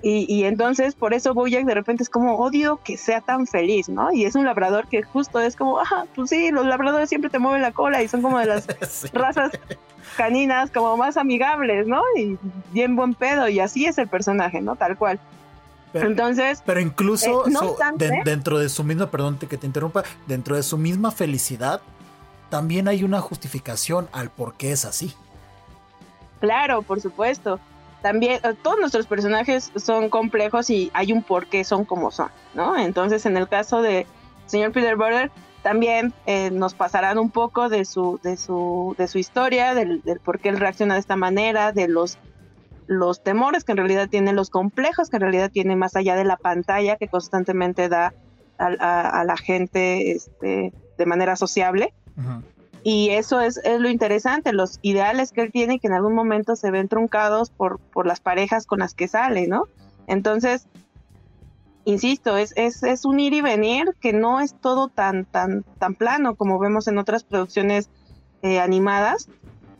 y, entonces por eso Boyac de repente es como odio que sea tan feliz, ¿no? Y es un labrador que justo es como, ah, pues sí, los labradores siempre te mueven la cola y son como de las razas caninas como más amigables, ¿no? Y bien buen pedo, y así es el personaje, ¿no? Tal cual. Entonces. Pero incluso eh, dentro de su misma, perdón que te interrumpa, dentro de su misma felicidad, también hay una justificación al por qué es así. Claro, por supuesto. También eh, todos nuestros personajes son complejos y hay un por qué son como son, ¿no? Entonces, en el caso de señor Peter Border, también eh, nos pasarán un poco de su, de su, de su historia, del, del por qué él reacciona de esta manera, de los los temores que en realidad tiene, los complejos que en realidad tiene más allá de la pantalla que constantemente da a, la gente este, de manera sociable. Y eso es, lo interesante, los ideales que él tiene que en algún momento se ven truncados por, por las parejas con las que sale, ¿no? Entonces, insisto, es, es, es un ir y venir que no es todo tan, tan, tan plano como vemos en otras producciones eh, animadas,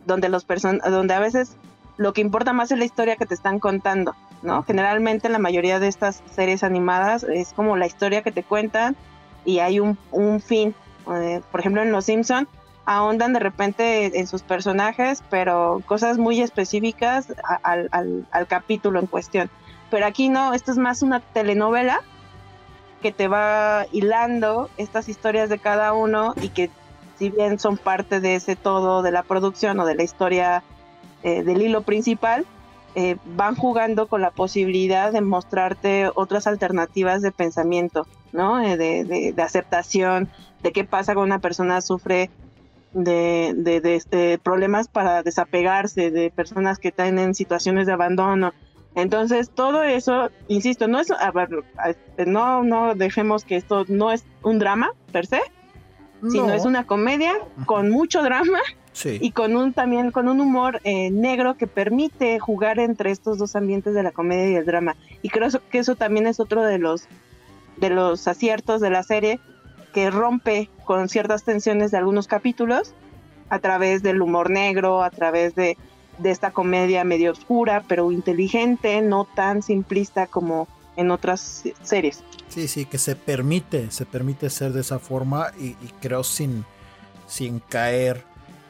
donde, los donde a veces lo que importa más es la historia que te están contando, ¿no? Generalmente en la mayoría de estas series animadas es como la historia que te cuentan y hay un, fin. Eh, por ejemplo, en Los Simpson ahondan de repente en sus personajes, pero cosas muy específicas al, al capítulo en cuestión. Pero aquí no, esto es más una telenovela que te va hilando estas historias de cada uno y que si bien son parte de ese todo de la producción o de la historia eh, del hilo principal, eh, van jugando con la posibilidad de mostrarte otras alternativas de pensamiento, ¿no? Eh, de, aceptación, de qué pasa cuando una persona sufre de, este, problemas para desapegarse, de personas que están en situaciones de abandono. Entonces, todo eso, insisto, no es, no, no dejemos que esto no es un drama per se, sino es una comedia con mucho drama y con un también con un humor eh, negro que permite jugar entre estos dos ambientes de la comedia y el drama. Y creo que eso también es otro de los de los aciertos de la serie que rompe con ciertas tensiones de algunos capítulos a través del humor negro, a través de, de esta comedia medio oscura, pero inteligente, no tan simplista como en otras series. Sí, sí, que se permite, se permite ser de esa forma y, y creo sin, sin caer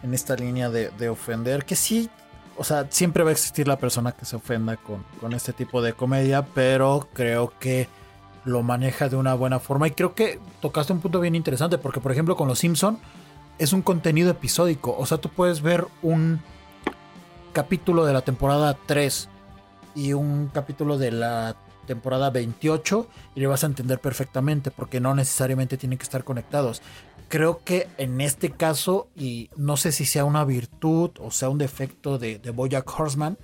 en esta línea de, de, ofender, que sí, o sea, siempre va a existir la persona que se ofenda con, con este tipo de comedia, pero creo que lo maneja de una buena forma y creo que tocaste un punto bien interesante porque por ejemplo con los Simpson es un contenido episódico, o sea, tú puedes ver un capítulo de la temporada 3 y un capítulo de la temporada 28 y le vas a entender perfectamente porque no necesariamente tienen que estar conectados. Creo que en este caso, y no sé si sea una virtud o sea un defecto de, de Bojack Horseman,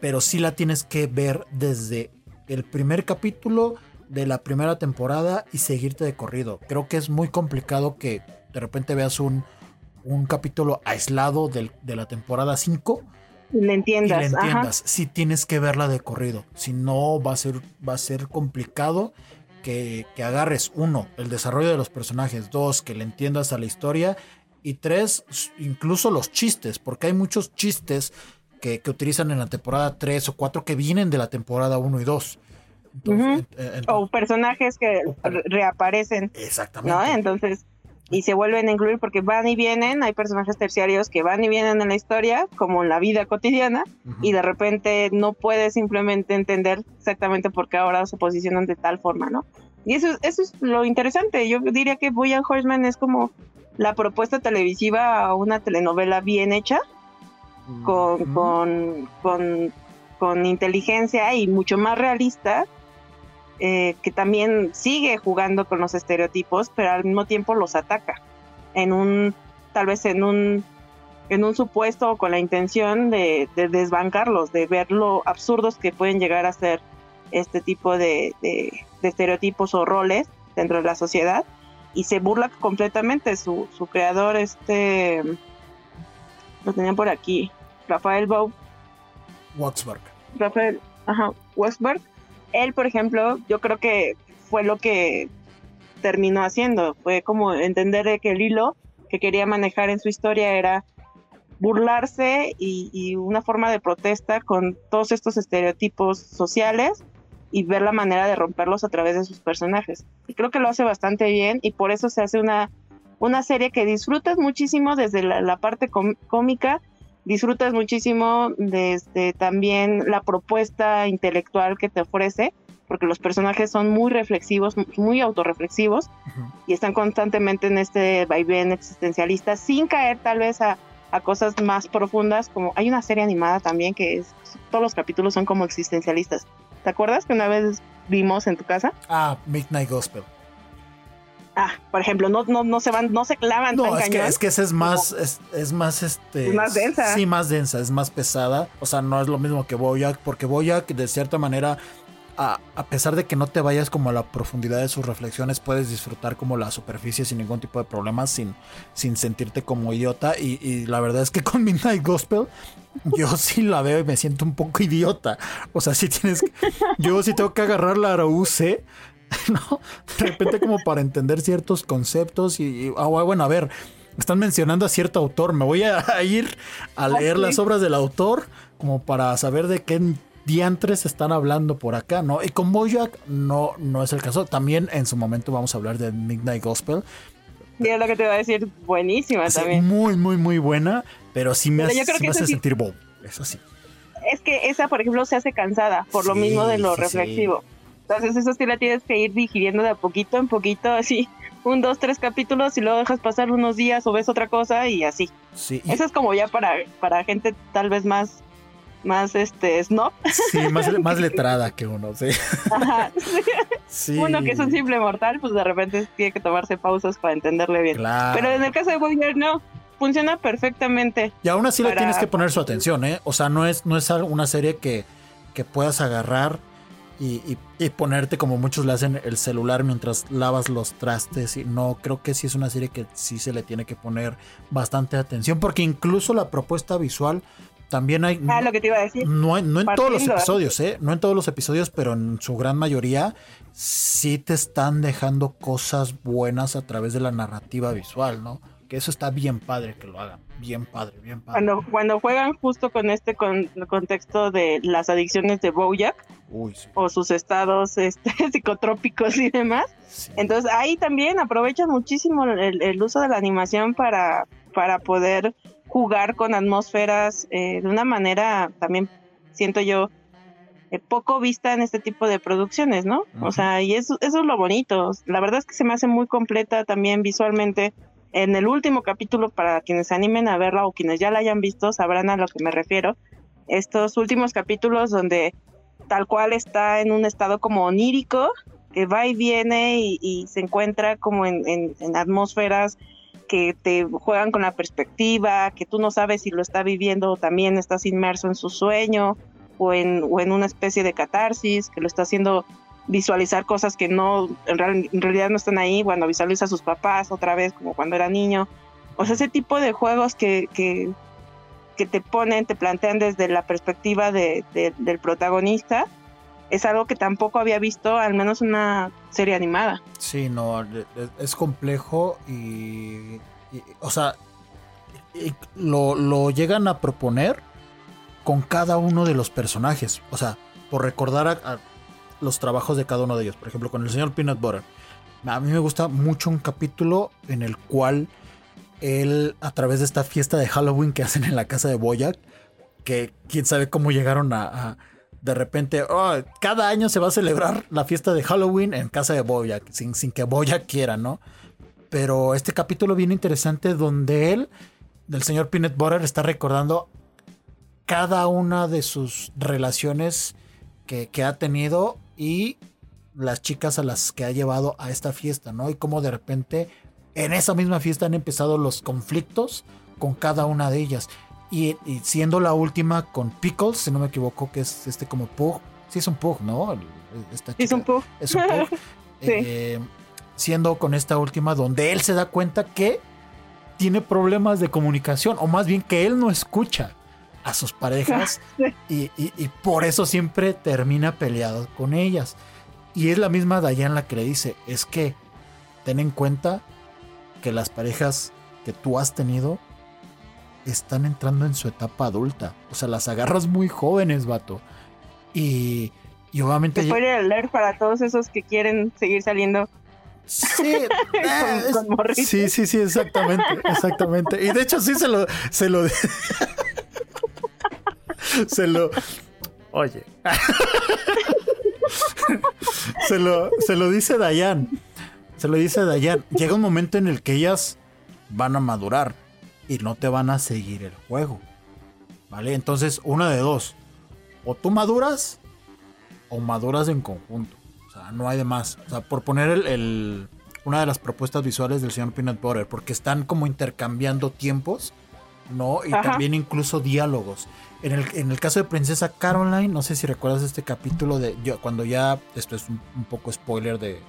pero sí la tienes que ver desde el primer capítulo de la primera temporada y seguirte de corrido. Creo que es muy complicado que de repente veas un, un capítulo aislado del, de la temporada 5 y le entiendas. Y le entiendas. Si tienes que verla de corrido. Si no, va a ser, va a ser complicado que, que, agarres, uno, el desarrollo de los personajes, dos, que le entiendas a la historia, y tres, incluso los chistes, porque hay muchos chistes que, que utilizan en la temporada 3 o 4 que vienen de la temporada 1 y 2. Entonces, uh -huh. entonces, o personajes que reaparecen. Exactamente. ¿no? Entonces, y se vuelven a incluir porque van y vienen, hay personajes terciarios que van y vienen en la historia, como en la vida cotidiana, uh -huh. y de repente no puedes simplemente entender exactamente por qué ahora se posicionan de tal forma, ¿no? Y eso, eso es lo interesante. Yo diría que Boyan Horseman es como la propuesta televisiva a una telenovela bien hecha, con, uh -huh. con, con, con inteligencia y mucho más realista, eh, que también sigue jugando con los estereotipos, pero al mismo tiempo los ataca en un, tal vez en un, en un supuesto o con la intención de, de desbancarlos, de ver lo absurdos que pueden llegar a ser este tipo de, de, de, estereotipos o roles dentro de la sociedad y se burla completamente su, su creador, este, lo tenían por aquí, Rafael Bow. Waxberg. Rafael, ajá, Waxberg él, por ejemplo, yo creo que fue lo que terminó haciendo, fue como entender que el hilo que quería manejar en su historia era burlarse y, una forma de protesta con todos estos estereotipos sociales y ver la manera de romperlos a través de sus personajes. Y creo que lo hace bastante bien y por eso se hace una, una serie que disfrutas muchísimo desde la parte cómica, disfrutas muchísimo desde también la propuesta intelectual que te ofrece, porque los personajes son muy reflexivos, muy autorreflexivos, uh -huh. y están constantemente en este vaivén existencialista, sin caer tal vez a, a, cosas más profundas, como hay una serie animada también que es, todos los capítulos son como existencialistas. ¿Te acuerdas que una vez vimos en tu casa? Ah, Midnight Gospel. Ah, por ejemplo, no, no, no se van, no se clavan no, tan es cañón. Que, es que esa es más, es, es, más este. Es más densa. Sí, más densa, es más pesada. O sea, no es lo mismo que Boyack, porque Boyack, de cierta manera, a, a, pesar de que no te vayas como a la profundidad de sus reflexiones, puedes disfrutar como la superficie sin ningún tipo de problemas, sin, sin sentirte como idiota. Y, y la verdad es que con Midnight Gospel, yo sí la veo y me siento un poco idiota. O sea, si tienes. Que, yo sí tengo que agarrar la UC ¿no? De repente como para entender ciertos conceptos y, y oh, bueno, a ver, están mencionando a cierto autor, me voy a, ir a leer okay. las obras del autor como para saber de qué diantres están hablando por acá, ¿no? Y con Bojack no, no es el caso. También en su momento vamos a hablar de Midnight Gospel. Sí, es lo que te voy a decir, buenísima también. Muy, muy, muy buena, pero sí me, hace, sí me hace sí, sentir bow, eso sí. Es que esa, por ejemplo, se hace cansada por lo mismo de lo reflexivo. Entonces eso sí la tienes que ir digiriendo de a poquito en poquito, así, un, dos, tres capítulos y luego dejas pasar unos días o ves otra cosa y así. Sí. Eso es como ya para, para gente tal vez más, más este, snob. Sí, más, más letrada que uno, sí. Ajá, sí. Uno que es un simple mortal, pues de repente tiene que tomarse pausas para entenderle bien. Claro. Pero en el caso de Boyer, no. Funciona perfectamente. Y aún así para... le tienes que poner su atención, ¿eh? O sea, no es, no es una serie que, que puedas agarrar y, y, y, ponerte como muchos le hacen el celular mientras lavas los trastes. Y no, creo que sí es una serie que sí se le tiene que poner bastante atención. Porque incluso la propuesta visual también hay... Ah, lo que te iba a decir. No, no en todos los episodios, ¿eh? No en todos los episodios, pero en su gran mayoría sí te están dejando cosas buenas a través de la narrativa visual, ¿no? Que eso está bien padre que lo hagan. Bien padre, bien padre. Cuando, cuando juegan justo con este con- contexto de las adicciones de Bojack Uy, sí. o sus estados este, psicotrópicos y demás, sí. entonces ahí también aprovechan muchísimo el, el uso de la animación para, para poder jugar con atmósferas eh, de una manera también, siento yo, eh, poco vista en este tipo de producciones, ¿no? O sea, y eso, eso es lo bonito. La verdad es que se me hace muy completa también visualmente. En el último capítulo, para quienes se animen a verla o quienes ya la hayan visto, sabrán a lo que me refiero. Estos últimos capítulos donde tal cual está en un estado como onírico, que va y viene y, se encuentra como en, atmósferas que te juegan con la perspectiva, que tú no sabes si lo está viviendo o también estás inmerso en su sueño o o en una especie de catarsis, que lo está haciendo visualizar cosas que no, en, real- en realidad no están ahí, cuando visualiza a sus papás otra vez, como cuando era niño. O sea, ese tipo de juegos que, que, que te ponen, te plantean desde la perspectiva de- de- del protagonista, es algo que tampoco había visto, al menos en una serie animada. Sí, no, e- e- es complejo y, o sea, lo, lo llegan a proponer con cada uno de los personajes, o sea, por recordar a, a los trabajos de cada uno de ellos, por ejemplo, con el señor Peanut Butter. A mí me gusta mucho un capítulo en el cual él, a través de esta fiesta de Halloween que hacen en la casa de Boyack, que quién sabe cómo llegaron a, de repente, "Oh, cada año se va a celebrar la fiesta de Halloween en casa de Boyack, sin, que Boyack quiera, ¿no? Pero este capítulo bien interesante donde él, del señor Peanut Butter, está recordando cada una de sus relaciones que ha tenido y las chicas a las que ha llevado a esta fiesta, ¿no? Y cómo de repente en esa misma fiesta han empezado los conflictos con cada una de ellas. Y, y siendo la última con Pickles, si no me equivoco, que es este como Pug. Sí, es un Pug, ¿no? Es un poco. es un Pug. Sí. Eh, siendo con esta última, donde él se da cuenta que tiene problemas de comunicación, o más bien que él no escucha a sus parejas y, y- y por eso siempre termina peleado con ellas. Y es la misma Dayan la que le dice, es que ten en cuenta que las parejas que tú has tenido están entrando en su etapa adulta. O sea, las agarras muy jóvenes, vato. Y, y obviamente... Spoiler alert para todos esos que quieren seguir saliendo. Sí, eh, con morritos. sí, sí, sí, exactamente, exactamente. Y de hecho sí se lo, se lo, se lo, oye, se lo, se lo dice Dayan, se lo dice Dayan. Llega un momento en el que ellas van a madurar y no te van a seguir el juego, ¿vale? Entonces una de dos, o tú maduras o maduras en conjunto. O sea, no hay de más. O sea, por poner el, el- una de las propuestas visuales del señor Peanut Butter, porque están como intercambiando tiempos, ¿no? Y Ajá. también incluso diálogos. En el, en el caso de Princesa Caroline, no sé si recuerdas este capítulo de cuando ya, esto es un, un poco spoiler de,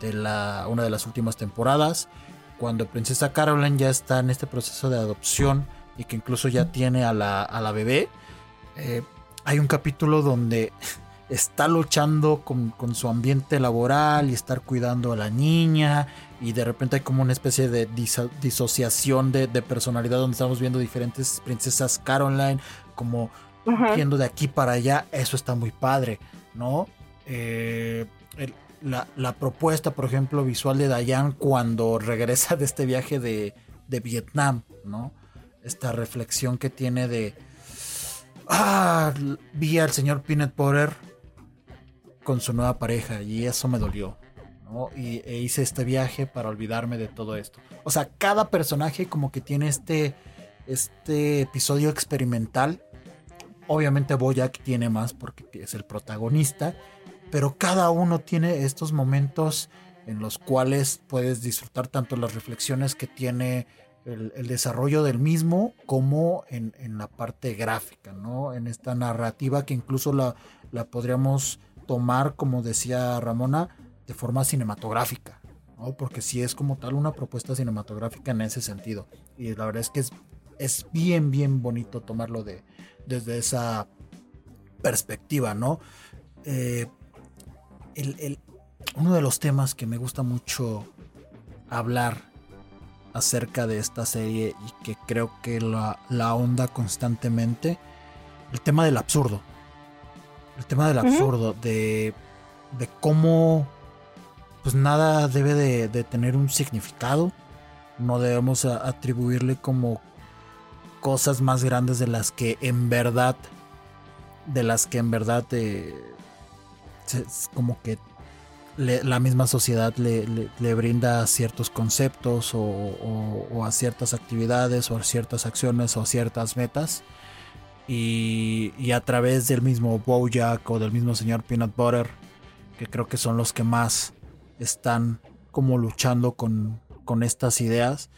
de la, una de las últimas temporadas, cuando Princesa Caroline ya está en este proceso de adopción y que incluso ya tiene a la, a la bebé, eh, hay un capítulo donde está luchando con, con su ambiente laboral y estar cuidando a la niña y de repente hay como una especie de diso- disociación de, de personalidad donde estamos viendo diferentes princesas Caroline como Ajá. yendo de aquí para allá, eso está muy padre, ¿no? Eh, el- la, la propuesta, por ejemplo, visual de Dayan cuando regresa de este viaje de, de Vietnam, ¿no? Esta reflexión que tiene de, ah, vi al señor Peanut Butter con su nueva pareja y eso me dolió, ¿no? Y e hice este viaje para olvidarme de todo esto. O sea, cada personaje como que tiene este, este episodio experimental. Obviamente Boyack tiene más porque es el protagonista, pero cada uno tiene estos momentos en los cuales puedes disfrutar tanto las reflexiones que tiene el, el desarrollo del mismo como en, en la parte gráfica, ¿no? En esta narrativa que incluso la, la podríamos tomar, como decía Ramona, de forma cinematográfica, ¿no? Porque sí es como tal una propuesta cinematográfica en ese sentido. Y la verdad es que es bien, bien bonito tomarlo de, desde esa perspectiva, ¿no? Eh, uno de los temas que me gusta mucho hablar acerca de esta serie y que creo que la, la onda constantemente, el tema del absurdo. El tema del absurdo, de, de cómo pues nada debe de, tener un significado. No debemos atribuirle como cosas más grandes de las que en verdad, de las que en verdad eh, como que la misma sociedad le, brinda ciertos conceptos o, a ciertas actividades o a ciertas acciones o a ciertas metas. Y, a través del mismo Bojack o del mismo señor Peanut Butter, que creo que son los que más están como luchando con, con estas ideas.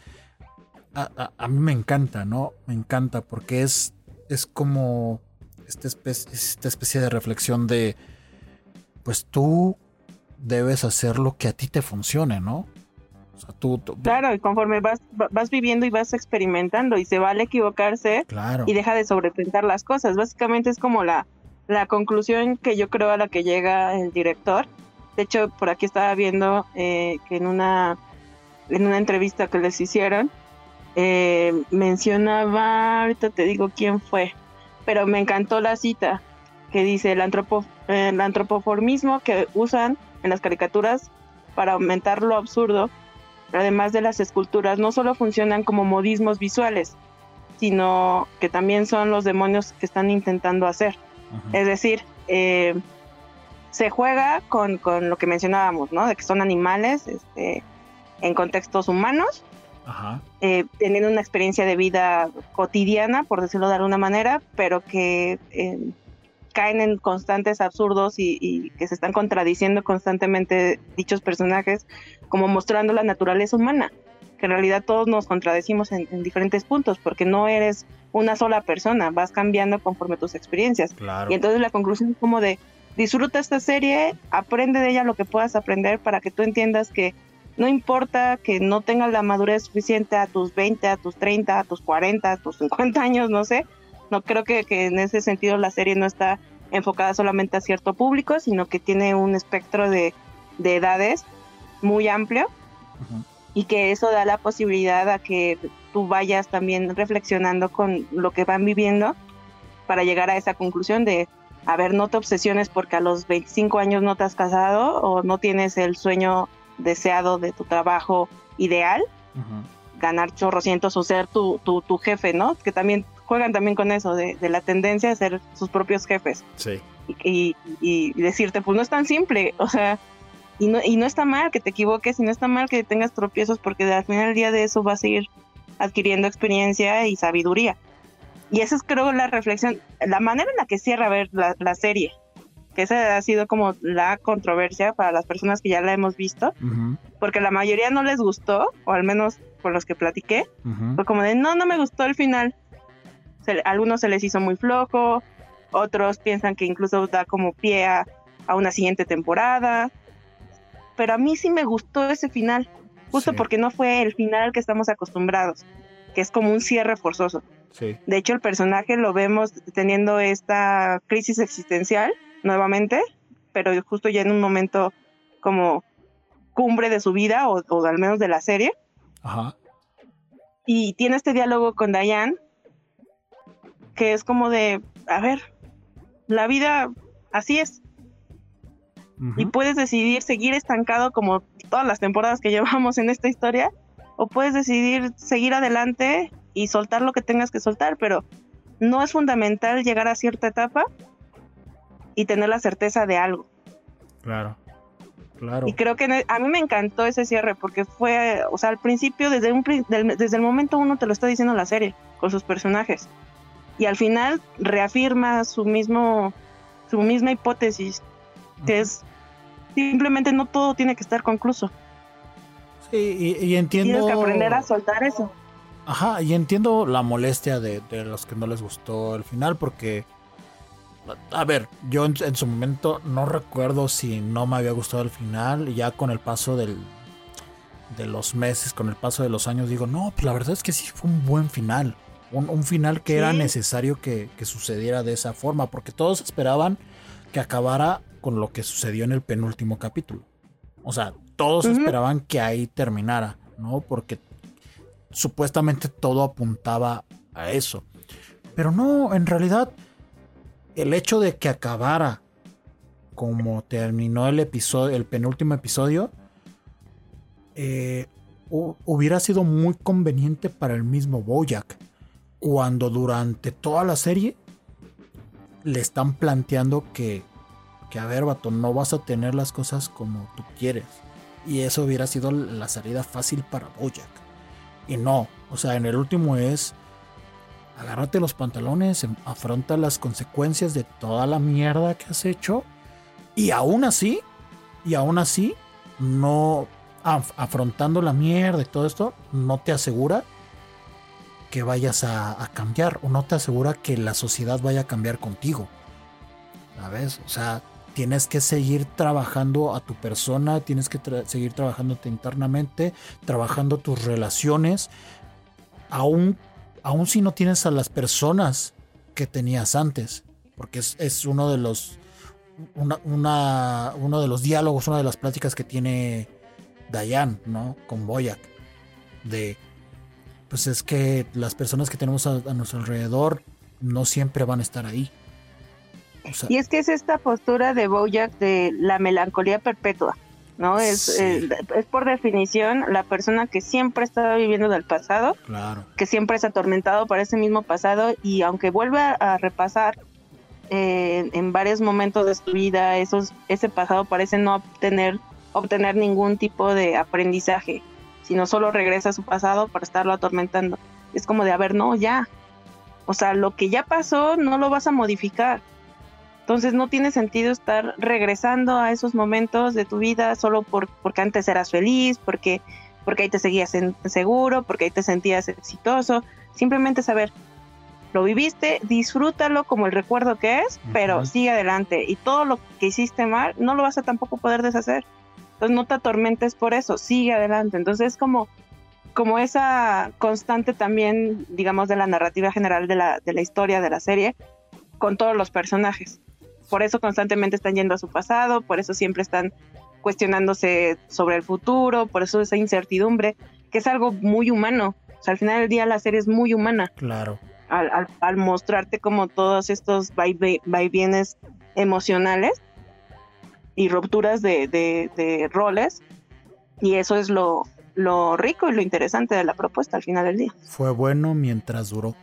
A, mí me encanta, ¿no? Me encanta porque es, es como esta esta especie de reflexión de, pues tú debes hacer lo que a ti te funcione, ¿no? Claro, y conforme vas, vas viviendo y vas experimentando y se vale equivocarse y deja de sobrepensar las cosas. Básicamente es como la, la conclusión que yo creo a la que llega el director. De hecho, por aquí estaba viendo eh, que en una, en una entrevista que les hicieron, eh, mencionaba, ahorita te digo quién fue, pero me encantó la cita que dice el, antropo, el antropoformismo que usan en las caricaturas para aumentar lo absurdo, además de las esculturas, no solo funcionan como modismos visuales, sino que también son los demonios que están intentando hacer. Es decir, eh, se juega con, lo que mencionábamos, ¿no? De que son animales este, en contextos humanos, eh, teniendo una experiencia de vida cotidiana, por decirlo de alguna manera, pero que eh, caen en constantes absurdos y, que se están contradiciendo constantemente dichos personajes, como mostrando la naturaleza humana, que en realidad todos nos contradecimos en, diferentes puntos, porque no eres una sola persona, vas cambiando conforme tus experiencias. Y entonces la conclusión es como de, disfruta esta serie, aprende de ella lo que puedas aprender para que tú entiendas que no importa que no tengas la madurez suficiente a tus 20, a tus 30, a tus 40, a tus 50 años, no sé, no creo que, en ese sentido la serie no está enfocada solamente a cierto público, sino que tiene un espectro de, edades muy amplio y que eso da la posibilidad a que tú vayas también reflexionando con lo que van viviendo para llegar a esa conclusión de, a ver, no te obsesiones porque a los 25 años no te has casado o no tienes el sueño deseado de tu trabajo ideal, ganar chorrocientos o ser tu, tu, tu jefe, ¿no? Que también juegan también con eso, de, la tendencia a ser sus propios jefes. Sí. Y, decirte, pues no es tan simple, o sea, y no, y no está mal que te equivoques, y no está mal que tengas tropiezos, porque al final del día de eso vas a ir adquiriendo experiencia y sabiduría. Y esa es creo la reflexión, la manera en la que cierra a ver la, serie, que esa ha sido como la controversia para las personas que ya la hemos visto, porque la mayoría no les gustó, o al menos por los que platiqué, fue como de, no, no me gustó el final algunos se les hizo muy flojo, otros piensan que incluso da como pie a, una siguiente temporada. Pero a mí sí me gustó ese final, justo porque no fue el final al que estamos acostumbrados, que es como un cierre forzoso. De hecho, el personaje lo vemos teniendo esta crisis existencial nuevamente, pero justo ya en un momento como cumbre de su vida o, o al menos de la serie. Ajá. Y tiene este diálogo con Diane que es como de, a ver, la vida así es. Y puedes decidir seguir estancado como todas las temporadas que llevamos en esta historia, o puedes decidir seguir adelante y soltar lo que tengas que soltar, pero no es fundamental llegar a cierta etapa y tener la certeza de algo. Claro. Claro. Y creo que e, a mí me encantó ese cierre porque fue, o sea, al principio, desde, un, desde el momento uno te lo está diciendo la serie, con sus personajes y al final reafirma su mismo su misma hipótesis que es simplemente no todo tiene que estar concluso. Sí y, entiendo tienes que aprender a soltar eso. Ajá y entiendo la molestia de, los que no les gustó el final porque a ver, yo en, su momento no recuerdo si no me había gustado el final. Y ya con el paso del, de los meses, con el paso de los años, digo, no, pues la verdad es que sí fue un buen final Un, final que era necesario que, que sucediera de esa forma, porque todos esperaban que acabara con lo que sucedió en el penúltimo capítulo. O sea, todos esperaban que ahí terminara, ¿no? Porque supuestamente todo apuntaba a eso. Pero no, en realidad, el hecho de que acabara como terminó el episodio, el penúltimo episodio, eh, hu- hubiera sido muy conveniente para el mismo Bojack. Cuando durante toda la serie le están planteando que, que a ver, vato, no vas a tener las cosas como tú quieres. Y eso hubiera sido la salida fácil para Bojack. Y no, o sea, en el último es agárrate los pantalones, em- afronta las consecuencias de toda la mierda que has hecho. Y aún así, y aún así, no af- afrontando la mierda y todo esto, no te asegura que vayas a, cambiar o no te asegura que la sociedad vaya a cambiar contigo. ¿Sabes? O sea, tienes que seguir trabajando a tu persona, tienes que seguir trabajándote internamente, trabajando tus relaciones, aún, aún si no tienes a las personas que tenías antes, porque es, uno de los una- uno de los diálogos, una de las pláticas que tiene Dayan, ¿no? Con Boyac. De pues es que las personas que tenemos a, a nuestro alrededor no siempre van a estar ahí. O sea, Y es que es esta postura de Bojack de la melancolía perpetua, ¿no? Es, Sí. eh, es por definición la persona que siempre está viviendo del pasado, claro, que siempre es atormentado por ese mismo pasado y aunque vuelve a, a repasar eh, en varios momentos de su vida esos, ese pasado parece no obtener, obtener ningún tipo de aprendizaje, sino solo regresa a su pasado para estarlo atormentando. Es como de, a ver, no, ya. O sea, lo que ya pasó no lo vas a modificar. Entonces no tiene sentido estar regresando a esos momentos de tu vida solo por, porque antes eras feliz, porque, porque ahí te seguías en- seguro, porque ahí te sentías exitoso. Simplemente saber, lo viviste, disfrútalo como el recuerdo que es, pero sigue adelante. Y todo lo que hiciste mal no lo vas a tampoco poder deshacer. Entonces no te atormentes por eso, sigue adelante. Entonces es como, como esa constante también, digamos, de la narrativa general de la, de la historia de la serie con todos los personajes. Por eso constantemente están yendo a su pasado, por eso siempre están cuestionándose sobre el futuro, por eso esa incertidumbre, que es algo muy humano. O sea, al final del día la serie es muy humana claro. al, al- al mostrarte como todos estos vaivienes emocionales y rupturas de, de- de roles. Y eso es lo, lo rico y lo interesante de la propuesta al final del día. Fue bueno mientras duró.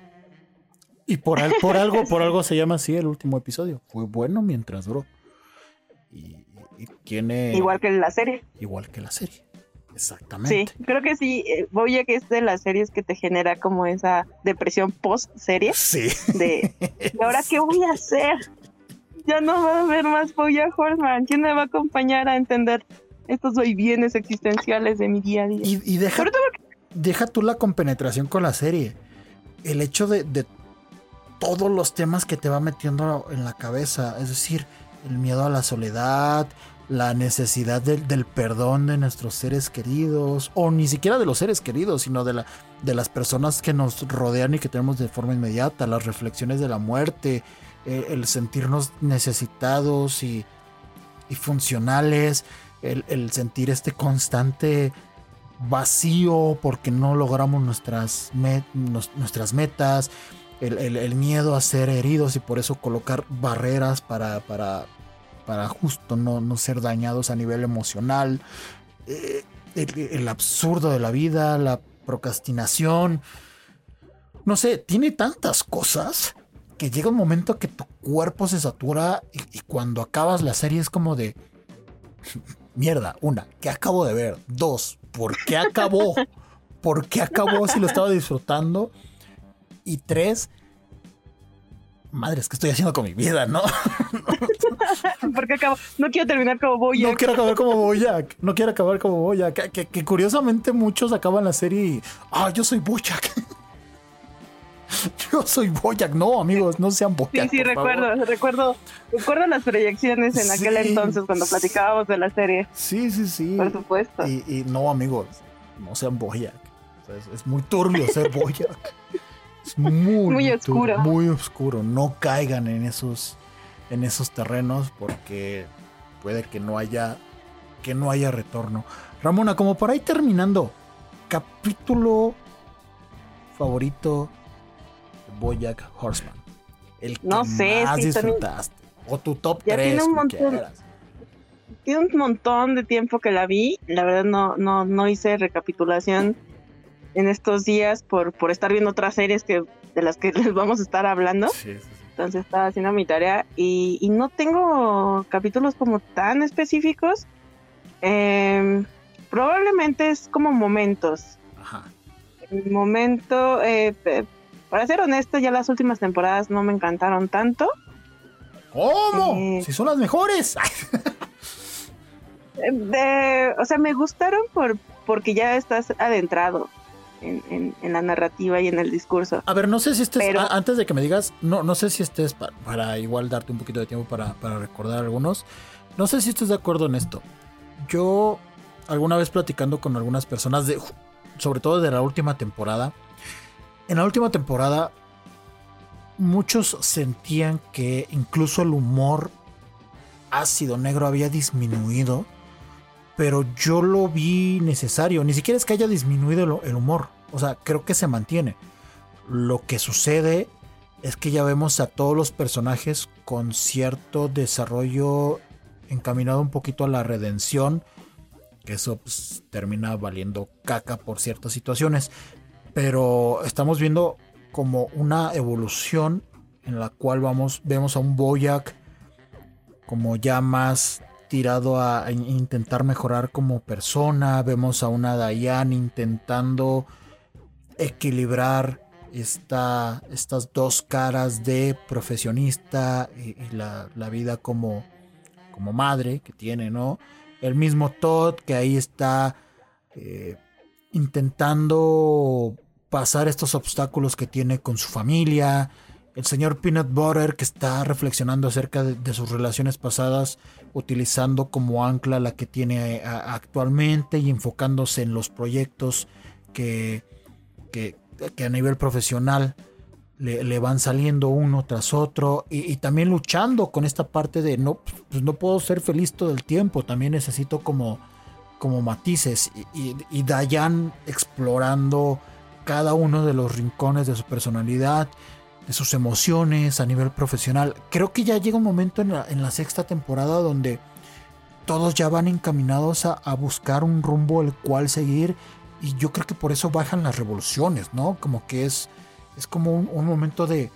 Y por, al- por algo, por algo se llama así el último episodio. Fue bueno mientras duró. Y, y tiene Igual que la serie. igual que la serie. Sí, Exactamente. creo que sí. eh, Bojack es de las series que te genera como esa depresión post-serie. Sí. De, ¿y ahora qué voy a hacer? Ya no va a haber más Bojack Horseman. ¿Quién me va a acompañar a entender estos bienes existenciales de mi día a día? Y, y deja, deja tú la compenetración con la serie. El hecho de, de todos los temas que te va metiendo en la cabeza. Es decir, el miedo a la soledad, la necesidad del, del perdón de nuestros seres queridos. O ni siquiera de los seres queridos, sino de, la, de las personas que nos rodean y que tenemos de forma inmediata. Las reflexiones de la muerte. Eh, el sentirnos necesitados y, y funcionales. El, el sentir este constante vacío porque no logramos nuestras, nuestras metas, el, el- miedo a ser heridos y por eso colocar barreras para, para, para justo no, no ser dañados a nivel emocional, eh, el absurdo de la vida, la procrastinación, no sé, tiene tantas cosas que llega un momento que tu cuerpo se satura y, y cuando acabas la serie es como de mierda, una, ¿qué acabo de ver? Dos, ¿por qué acabó? ¿Por qué acabó si lo estaba disfrutando? Y tres, madre, es que estoy haciendo con mi vida, ¿no? porque acabo, no quiero terminar como Bojack. No quiero acabar como Boyac, no quiero acabar como Boyac. Que, que- que curiosamente muchos acaban la serie y, ah, yo soy Boyac. yo soy Boyac, no, amigos, no sean Sí, Boyac. sí, por favor. recuerdo, recuerdo, recuerdo las proyecciones en aquel Sí. entonces cuando platicábamos de la serie, Sí, sí, sí. por supuesto. Y, y no, amigos, no sean Boyac. O sea, es, es muy turbio ser Boyac. Es muy, Muy oscuro. muy oscuro. No caigan en esos, en esos terrenos porque puede que no haya, que no haya retorno. Ramona, como para ir terminando, capítulo favorito de Bojack Horseman. El que No sé, más sí, también- disfrutaste. O tu top Ya 3. tiene un montón. Tiene un montón de tiempo que la vi. La verdad no, no, no hice recapitulación en estos días por, por estar viendo otras series que, de las que les vamos a estar hablando. Sí, sí, sí. Entonces estaba haciendo mi tarea y, y no tengo capítulos como tan específicos. Em, probablemente es como momentos. Ajá. El momento, eh, para ser honesto, ya las últimas temporadas no me encantaron tanto. ¿Cómo? Eh. Si son las mejores. Eh, de- o sea, me gustaron por porque ya estás adentrado en, en- en la narrativa y en el discurso. A ver, no sé si estés, Pero- a- antes de que me digas, no, no sé si estés pa- para igual darte un poquito de tiempo para, para recordar algunos. No sé si estés de acuerdo en esto. Yo, alguna vez platicando con algunas personas, de, sobre todo de la última temporada, en la última temporada, muchos sentían que incluso el humor ácido negro había disminuido, pero yo lo vi necesario. Ni siquiera es que haya disminuido el, humor, o sea, creo que se mantiene. Lo que sucede es que ya vemos a todos los personajes con cierto desarrollo encaminado un poquito a la redención, que eso pues, termina valiendo caca por ciertas situaciones, pero estamos viendo como una evolución en la cual vamos vemos a un Boyack como ya más tirado a, intentar mejorar como persona, vemos a una Diane intentando equilibrar esta, estas dos caras de profesionista y, y la, la vida como, como madre que tiene, ¿no? El mismo Todd que ahí está eh, intentando pasar estos obstáculos que tiene con su familia. El señor Peanut Butter que está reflexionando acerca de, sus relaciones pasadas, utilizando como ancla la que tiene eh, actualmente y enfocándose en los proyectos que, que, a nivel profesional le, van saliendo uno tras otro y, también luchando con esta parte de no, pues no puedo ser feliz todo el tiempo, también necesito como, como matices y Dayan explorando cada uno de los rincones de su personalidad, de sus emociones a nivel profesional. Creo que ya llega un momento en la, en la sexta temporada donde todos ya van encaminados a, a buscar un rumbo el cual seguir y yo creo que por eso bajan las revoluciones, ¿no? Como que es, es como un, momento de,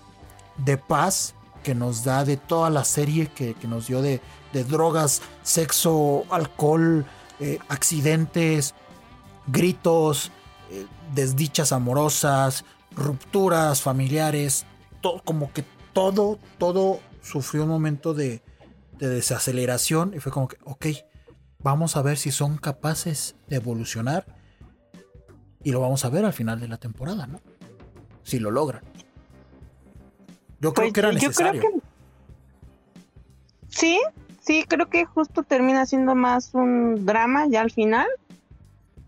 de paz que nos da de toda la serie que, que nos dio de, de drogas, sexo, alcohol, eh, accidentes, gritos, eh, desdichas amorosas, rupturas familiares, todo, como que todo, todo sufrió un momento de, de desaceleración y fue como que, ok, vamos a ver si son capaces de evolucionar y lo vamos a ver al final de la temporada, ¿no? Si lo logran. Yo creo Pues, que era yo creo necesario. que- Sí, sí, creo que justo termina siendo más un drama ya al final.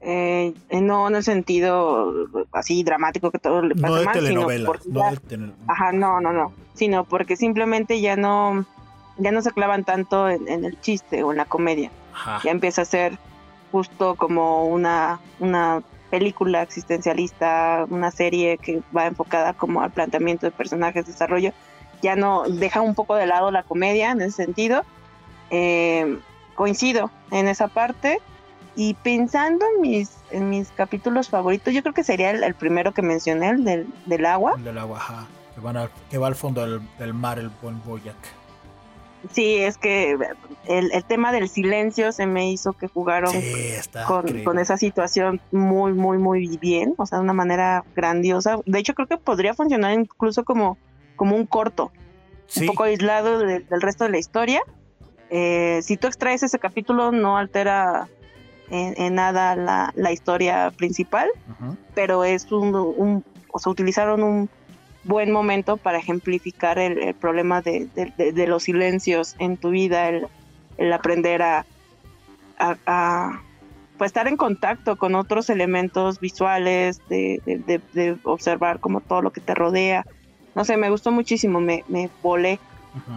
Eh, no en el sentido así dramático que todo le pasa No de mal, sino telenovela. porque no de Ajá, no, no, no. Sino porque simplemente ya no, ya no se clavan tanto en, en el chiste o en la comedia. Ajá. Ya empieza a ser justo como una, una película existencialista, una serie que va enfocada como al planteamiento de personajes, desarrollo. Ya no deja un poco de lado la comedia en ese sentido. Eh, coincido en esa parte. Y pensando en mis, en mis capítulos favoritos, yo creo que sería el, el primero que mencioné, el del, del agua. El del agua, ajá. Que, van al- que va al fondo del, del mar el buen Boyac. Sí, es que el, el tema del silencio se me hizo que jugaron Sí, con, con esa situación muy, muy, muy bien, o sea, de una manera grandiosa. De hecho, creo que podría funcionar incluso como, como un corto, Sí, un poco aislado de- del resto de la historia. Eh, si tú extraes ese capítulo, no altera en, en nada la, la historia principal, pero es un, un- o sea, utilizaron un buen momento para ejemplificar el, el problema de, de- de- de los silencios en tu vida, el, el aprender a, a, a- pues estar en contacto con otros elementos visuales, de, de, de, observar como todo lo que te rodea. No sé, me gustó muchísimo, me, me volé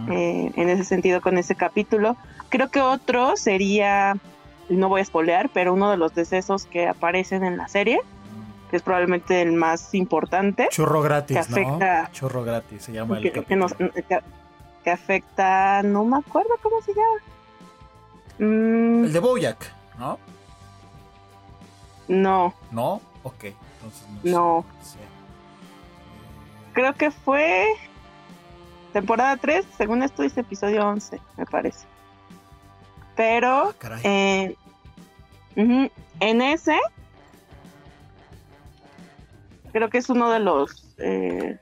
eh, en ese sentido con ese capítulo. Creo que otro sería, no voy a spoilear, pero uno de los decesos que aparecen en la serie, que es probablemente el más importante. Churro gratis, que afecta, ¿no? Churro gratis, se llama el que, nos, que, afecta, no me acuerdo cómo se llama. Mm. El de Bojack, ¿no? No. ¿No? Ok, entonces no. Creo que fue temporada 3, según esto dice episodio 11, me parece. Pero ah, eh, en ese creo que es uno de los eh,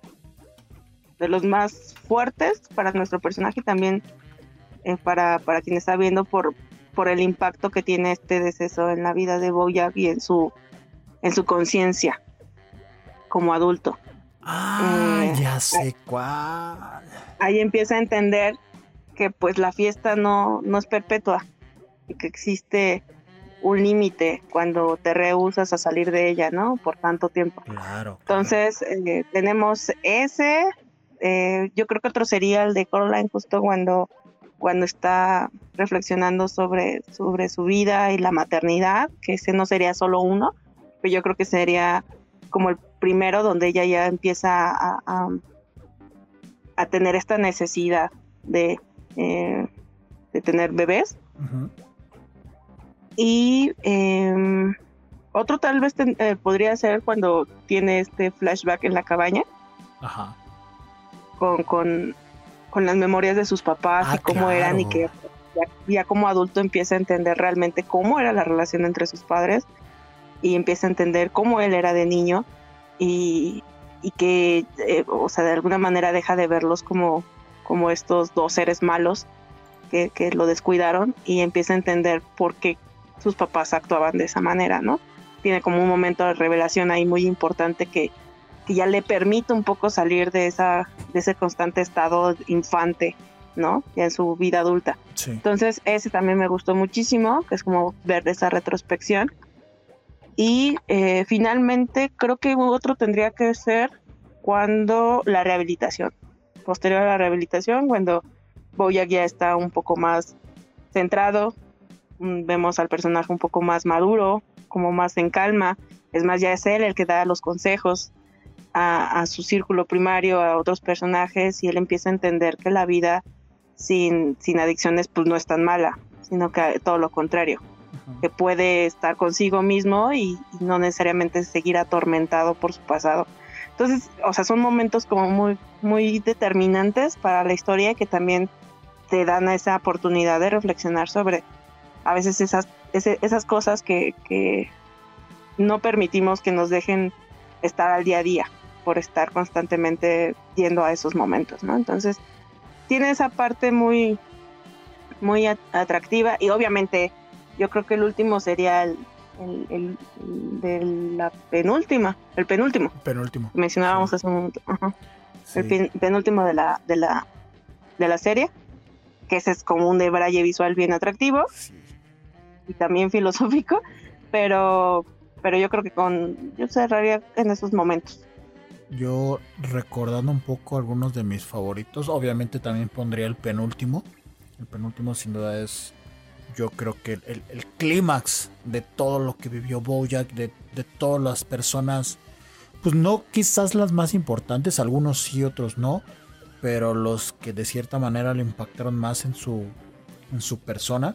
de los más fuertes para nuestro personaje y también eh, para, para quien está viendo por, por el impacto que tiene este deceso en la vida de Bojack y en su, en su conciencia como adulto. Ah, eh, ya sé cuál. Ahí empieza a entender que pues la fiesta no, no es perpetua y que existe un límite cuando te rehusas a salir de ella, ¿no? Por tanto tiempo. Claro. Entonces, eh, tenemos ese, eh, yo creo que otro sería el de Coraline justo cuando cuando está reflexionando sobre, sobre su vida y la maternidad, que ese no sería solo uno, pero yo creo que sería como el primero donde ella ya empieza a, a, tener esta necesidad de, eh, de tener bebés. Y em, otro tal vez eh, podría ser cuando tiene este flashback en la cabaña. Ajá. Con, con con las memorias de sus papás y ah, cómo eran y que ya, como adulto empieza a entender realmente cómo era la relación entre sus padres y empieza a entender cómo él era de niño y, que, eh, o sea, de alguna manera deja de verlos como, como estos dos seres malos que, que lo descuidaron y empieza a entender por qué sus papás actuaban de esa manera, ¿no? Tiene como un momento de revelación ahí muy importante que, que ya le permite un poco salir de, esa, de ese constante estado infante, ¿no? Ya en su vida adulta. Entonces, ese también me gustó muchísimo, que es como ver esa retrospección. Y eh, finalmente, creo que otro tendría que ser cuando la rehabilitación. Posterior a la rehabilitación, cuando Boyack ya está un poco más centrado, vemos al personaje un poco más maduro, como más en calma. Es más, ya es él el que da los consejos a, su círculo primario, a otros personajes, y él empieza a entender que la vida sin, sin adicciones pues no es tan mala, sino que todo lo contrario, que puede estar consigo mismo y, no necesariamente seguir atormentado por su pasado. Entonces, o sea, son momentos como muy, muy determinantes para la historia que también te dan esa oportunidad de reflexionar sobre a veces esas, esas cosas que, que no permitimos que nos dejen estar al día a día por estar constantemente yendo a esos momentos, ¿no? Entonces, tiene esa parte muy, muy atractiva y obviamente yo creo que el último sería el, de la penúltima, el penúltimo. Penúltimo. Mencionábamos hace un momento. El penúltimo de la, de la, de la serie, que ese es como un debraye visual bien atractivo y también filosófico, pero, pero yo creo que con, yo cerraría en esos momentos. Yo recordando un poco algunos de mis favoritos, obviamente también pondría el penúltimo. El penúltimo sin duda es, yo creo que el, clímax de todo lo que vivió Bojack, de, de, todas las personas, pues no quizás las más importantes, algunos sí, otros no, pero los que de cierta manera le impactaron más en su, en su persona.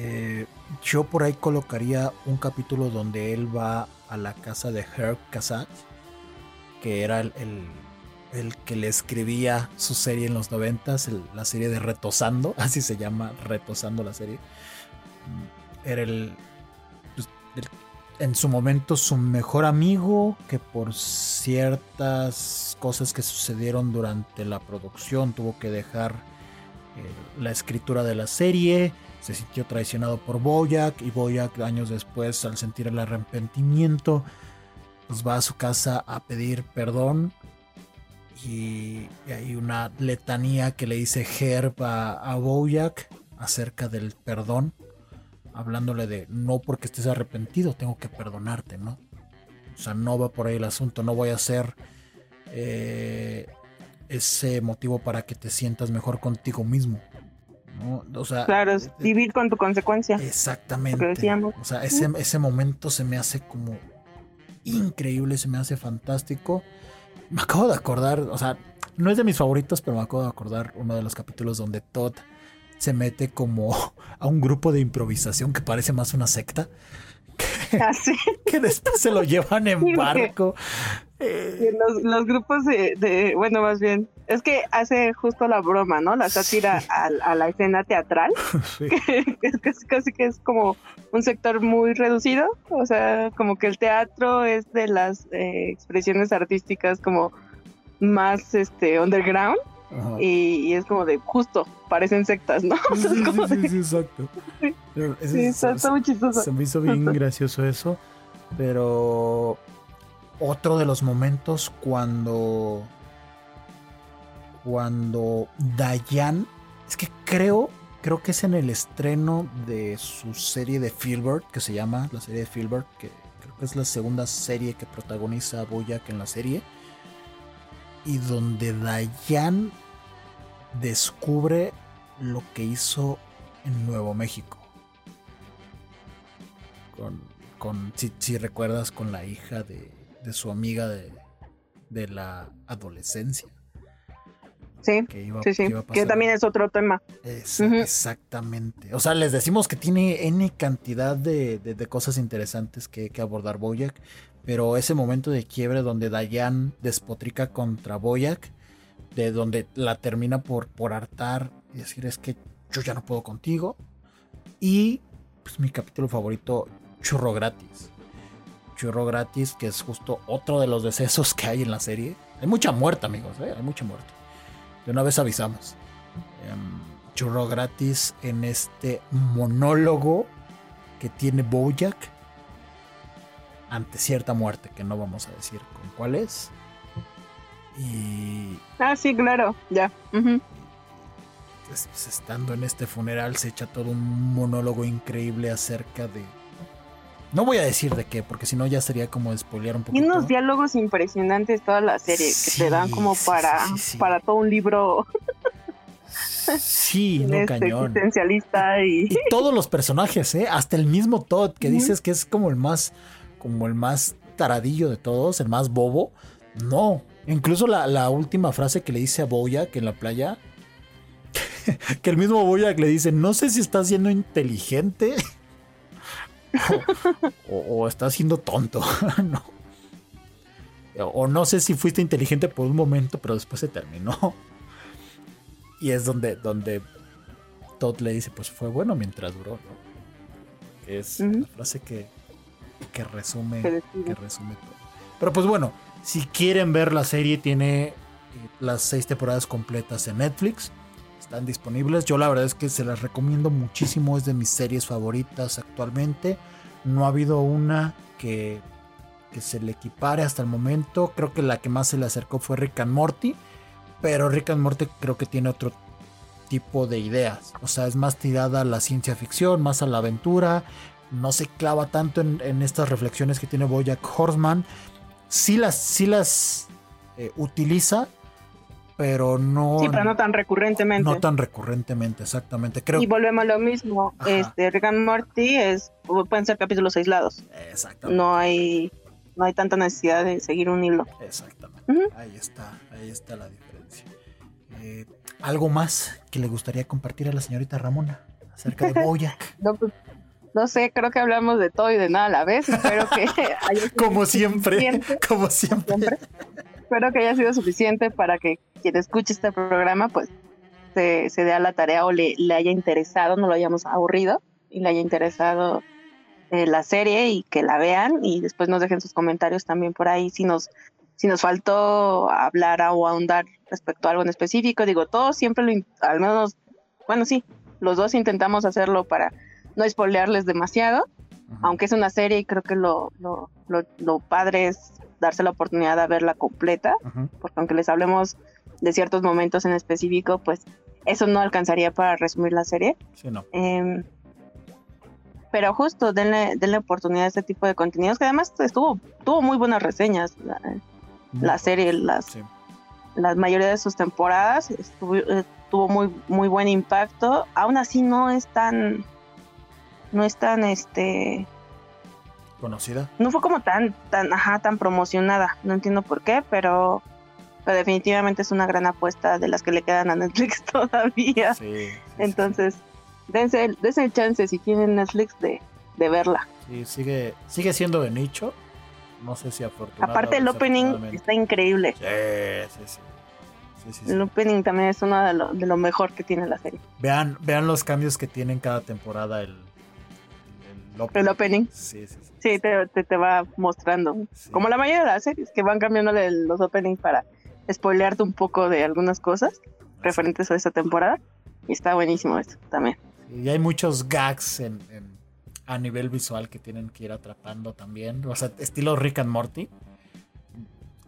Eh, yo por ahí colocaría un capítulo donde él va a la casa de Herb Cassatt que era el, que le escribía su serie en los noventas, la serie de Retosando, así se llama, Retosando la serie. Mm, era pues, el, en su momento su mejor amigo, que por ciertas cosas que sucedieron durante la producción tuvo que dejar la escritura de la serie. Se sintió traicionado por Boyack y Boyack años después al sentir el arrepentimiento pues va a su casa a pedir perdón y, hay una letanía que le dice Herb a, a Bojack acerca del perdón. hablándole de no porque estés arrepentido, tengo que perdonarte, ¿no? O sea, no va por ahí el asunto, no voy a ser eh, ese motivo para que te sientas mejor contigo mismo. ¿no? O sea, Claro, es eh, vivir con tu consecuencia. Exactamente. O sea, ese, ese momento se me hace como increíble, se me hace fantástico. Me acabo de acordar, o sea, no es de mis favoritos, pero me acabo de acordar uno de los capítulos donde Todd se mete como a un grupo de improvisación que parece más una secta, Así. que después se lo llevan en Sí, barco. Eh, Los, los grupos de, de- bueno, más bien, es que hace justo la broma, ¿no? La sátira a, a la escena teatral, sí. que es casi, casi que es como un sector muy reducido, o sea, como que el teatro es de las eh, expresiones artísticas como más este underground. Y, y es como de justo, parecen sectas, ¿no? O sea, Sí, es como sí, de- sí, exacto. Sí, es- está, está muy chistoso. Se me hizo bien gracioso eso. Pero otro de los momentos cuando. Cuando Dayan. Es que creo. Creo que es en el estreno de su serie de Filbert, que se llama la serie de Filbert, que creo que es la segunda serie que protagoniza Boyack en la serie. Y donde Dayan descubre lo que hizo en Nuevo México con, con si, si recuerdas, con la hija de, de su amiga de, de la adolescencia. Sí, Que, iba, sí, sí, que iba a que pasar. también es otro tema. Es-. Exactamente. O sea, les decimos que tiene N cantidad de, de- de cosas interesantes que, que abordar Boyack. Pero ese momento de quiebre donde Dayan despotrica contra Boyack, de donde la termina por, por hartar y decir es que yo ya no puedo contigo. Y pues mi capítulo favorito, Churro Gratis. Churro Gratis, que es justo otro de los decesos que hay en la serie. Hay mucha muerte, amigos, ¿eh? hay mucha muerte. De una vez avisamos. Em, churro gratis en este monólogo que tiene Bojack ante cierta muerte, que no vamos a decir con cuál es. Y Ah, sí, claro, ya. pues, pues, estando en este funeral se echa todo un monólogo increíble acerca de... No voy a decir de qué, porque si no ya sería como spoilear un Y poquito. unos diálogos impresionantes toda la serie que te dan como sí, para, sí, para todo un libro Sí, no este, cañón. existencialista y Y todos los personajes, ¿eh? Hasta el mismo Todd, que dices que es como el más, como el más taradillo de todos, el más bobo. No. Incluso la, la última frase que le dice a Boyack en la playa, que el mismo Boyack le dice, no sé si estás siendo inteligente o, o- o estás siendo tonto, ¿no? O no sé si fuiste inteligente por un momento, pero después se terminó. Y es donde, donde Todd le dice, pues fue bueno mientras duró, ¿no? Es Ujú. la frase que, que resume, Que resume todo. Pero pues bueno, si quieren ver la serie, tiene eh, las seis temporadas completas en Netflix. Están disponibles. Yo la verdad es que se las recomiendo muchísimo. Es de mis series favoritas actualmente. No ha habido una que, que se le equipare hasta el momento. Creo que la que más se le acercó fue Rick and Morty. Pero Rick and Morty creo que tiene otro tipo de ideas. O sea, es más tirada a la ciencia ficción, más a la aventura. No se clava tanto en, en estas reflexiones que tiene Bojack Horseman. Sí las, sí las eh, utiliza, pero no, sí, pero no tan recurrentemente. no tan recurrentemente, exactamente. Creo y volvemos a lo mismo. Ajá. Este, Rick and Morty es, pueden ser capítulos aislados. Exactamente. No hay, no hay tanta necesidad de seguir un hilo. Exactamente. Ahí está, ahí está la diferencia. Eh, ¿Algo más que le gustaría compartir a la señorita Ramona acerca de Boyack? No, pues, no sé, creo que hablamos de todo y de nada a la vez. Espero que haya sido Como siempre, como siempre. siempre. Espero que haya sido suficiente para que quien escuche este programa, pues se, se dé a la tarea o le, le haya interesado, no lo hayamos aburrido y le haya interesado eh, la serie y que la vean y después nos dejen sus comentarios también por ahí si nos si nos faltó hablar o ahondar respecto a algo en específico. Digo, todos siempre lo, al menos, bueno, sí, los dos intentamos hacerlo para no spoilearles demasiado, aunque es una serie y creo que lo, lo, lo, lo padre es darse la oportunidad de verla completa, porque aunque les hablemos de ciertos momentos en específico, pues eso no alcanzaría para resumir la serie. Sí, no. Em, Pero justo denle, denle oportunidad a este tipo de contenidos que además estuvo, tuvo muy buenas reseñas la, la serie, las, Sí. la mayoría de sus temporadas estuvo, eh, tuvo muy muy buen impacto. Aún así no es tan no es tan este Conocida. no fue como tan tan ajá tan promocionada. No entiendo por qué, pero pero definitivamente es una gran apuesta de las que le quedan a Netflix todavía. Sí, sí, sí, Entonces, dense, dense el chance si tienen Netflix de, de verla. sí, sigue, sigue siendo de nicho. No sé si afortunadamente. Aparte el opening está increíble. Sí, sí, sí. Sí, sí, sí. El opening también es uno de lo, de lo mejor que tiene la serie. Vean, vean los cambios que tiene en cada temporada el, el opening. Sí, sí, sí. sí, te, te, te va mostrando. Sí. Como la mayoría de las series, que van cambiando los openings para spoilearte un poco de algunas cosas referentes a esa temporada. Y está buenísimo esto también. Y hay muchos gags en, en- a nivel visual que tienen que ir atrapando también. O sea, estilo Rick and Morty.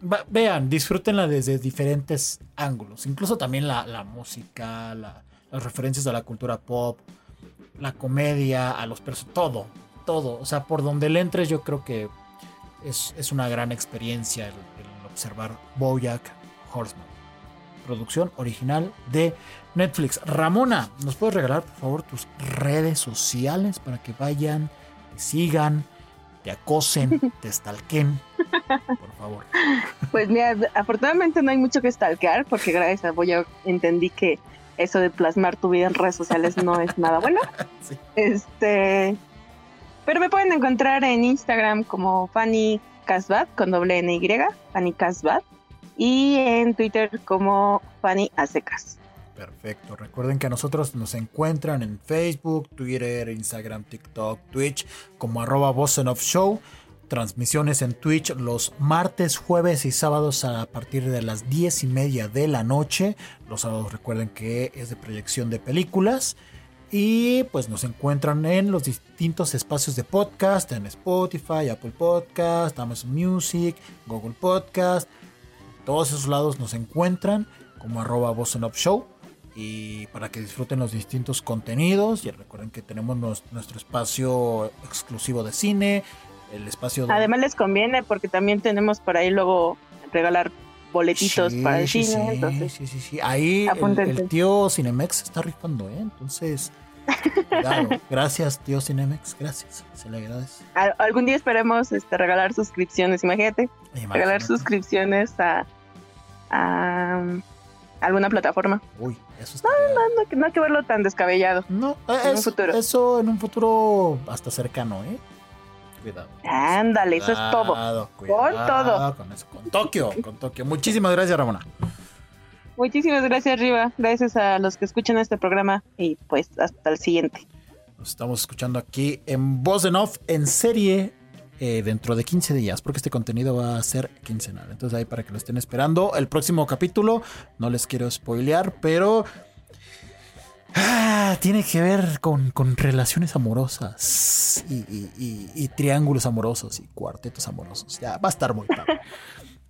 Va- vean, disfrútenla desde diferentes ángulos. Incluso también la, la música, la- las referencias a la cultura pop, la comedia, a los personajes, todo, todo. O sea, por donde le entres, yo creo que es, es una gran experiencia el, el observar Bojack Horseman. Producción original de Netflix. Ramona, ¿nos puedes regalar, por favor, tus redes sociales para que vayan, te sigan, te acosen, te stalken? Por favor. Pues mira, afortunadamente no hay mucho que stalkear, porque gracias a Boya entendí que eso de plasmar tu vida en redes sociales no es nada bueno. Sí. Este, pero me pueden encontrar en Instagram como Fanny Casbat con doble N Y, Fanny Casbat, y en Twitter como Fanny Acecas. Perfecto. Recuerden que a nosotros nos encuentran en Facebook, Twitter, Instagram, TikTok, Twitch, como arroba Off Show. Transmisiones en Twitch los martes, jueves y sábados a partir de las 10 y media de la noche. Los sábados recuerden que es de proyección de películas. Y pues nos encuentran en los distintos espacios de podcast, en Spotify, Apple Podcast, Amazon Music, Google Podcast. Todos esos lados nos encuentran como arroba Off Show y para que disfruten los distintos contenidos. Y recuerden que tenemos nuestro espacio exclusivo de cine, el espacio de... Además les conviene porque también tenemos por ahí luego regalar boletitos Sí, para el sí, cine, sí, entonces sí, sí, sí. Ahí el, tío Cinemex se está rifando, ¿eh? Entonces, cuidado. Gracias, tío Cinemex, gracias. Se le agradece. algún día esperemos este, regalar suscripciones, imagínate, regalar suscripciones a, a, um, alguna plataforma. Uy, eso está. No, hay que- no hay que verlo tan descabellado. No, en un es- futuro. eso en un futuro hasta cercano, ¿eh? Cuidado. Ándale, eso es todo. Cuidado, Con todo. Con, eso, con Tokio, con Tokio. Muchísimas gracias, Ramona. Muchísimas gracias, Riva. Gracias a los que escuchan este programa y pues hasta el siguiente. Nos estamos escuchando aquí en Voz en Off en serie eh, dentro de 15 días, porque este contenido va a ser quincenal. Entonces ahí para que lo estén esperando. El próximo capítulo, no les quiero spoilear, pero... ah, tiene que ver con, con relaciones amorosas y, y- triángulos amorosos y cuartetos amorosos. Ya, va a estar muy.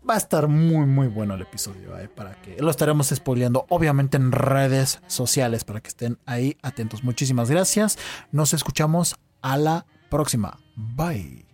Va a estar muy, muy bueno el episodio, eh, para que lo estaremos spoileando, obviamente en redes sociales, para que estén ahí atentos. Muchísimas gracias. Nos escuchamos a la próxima. Bye.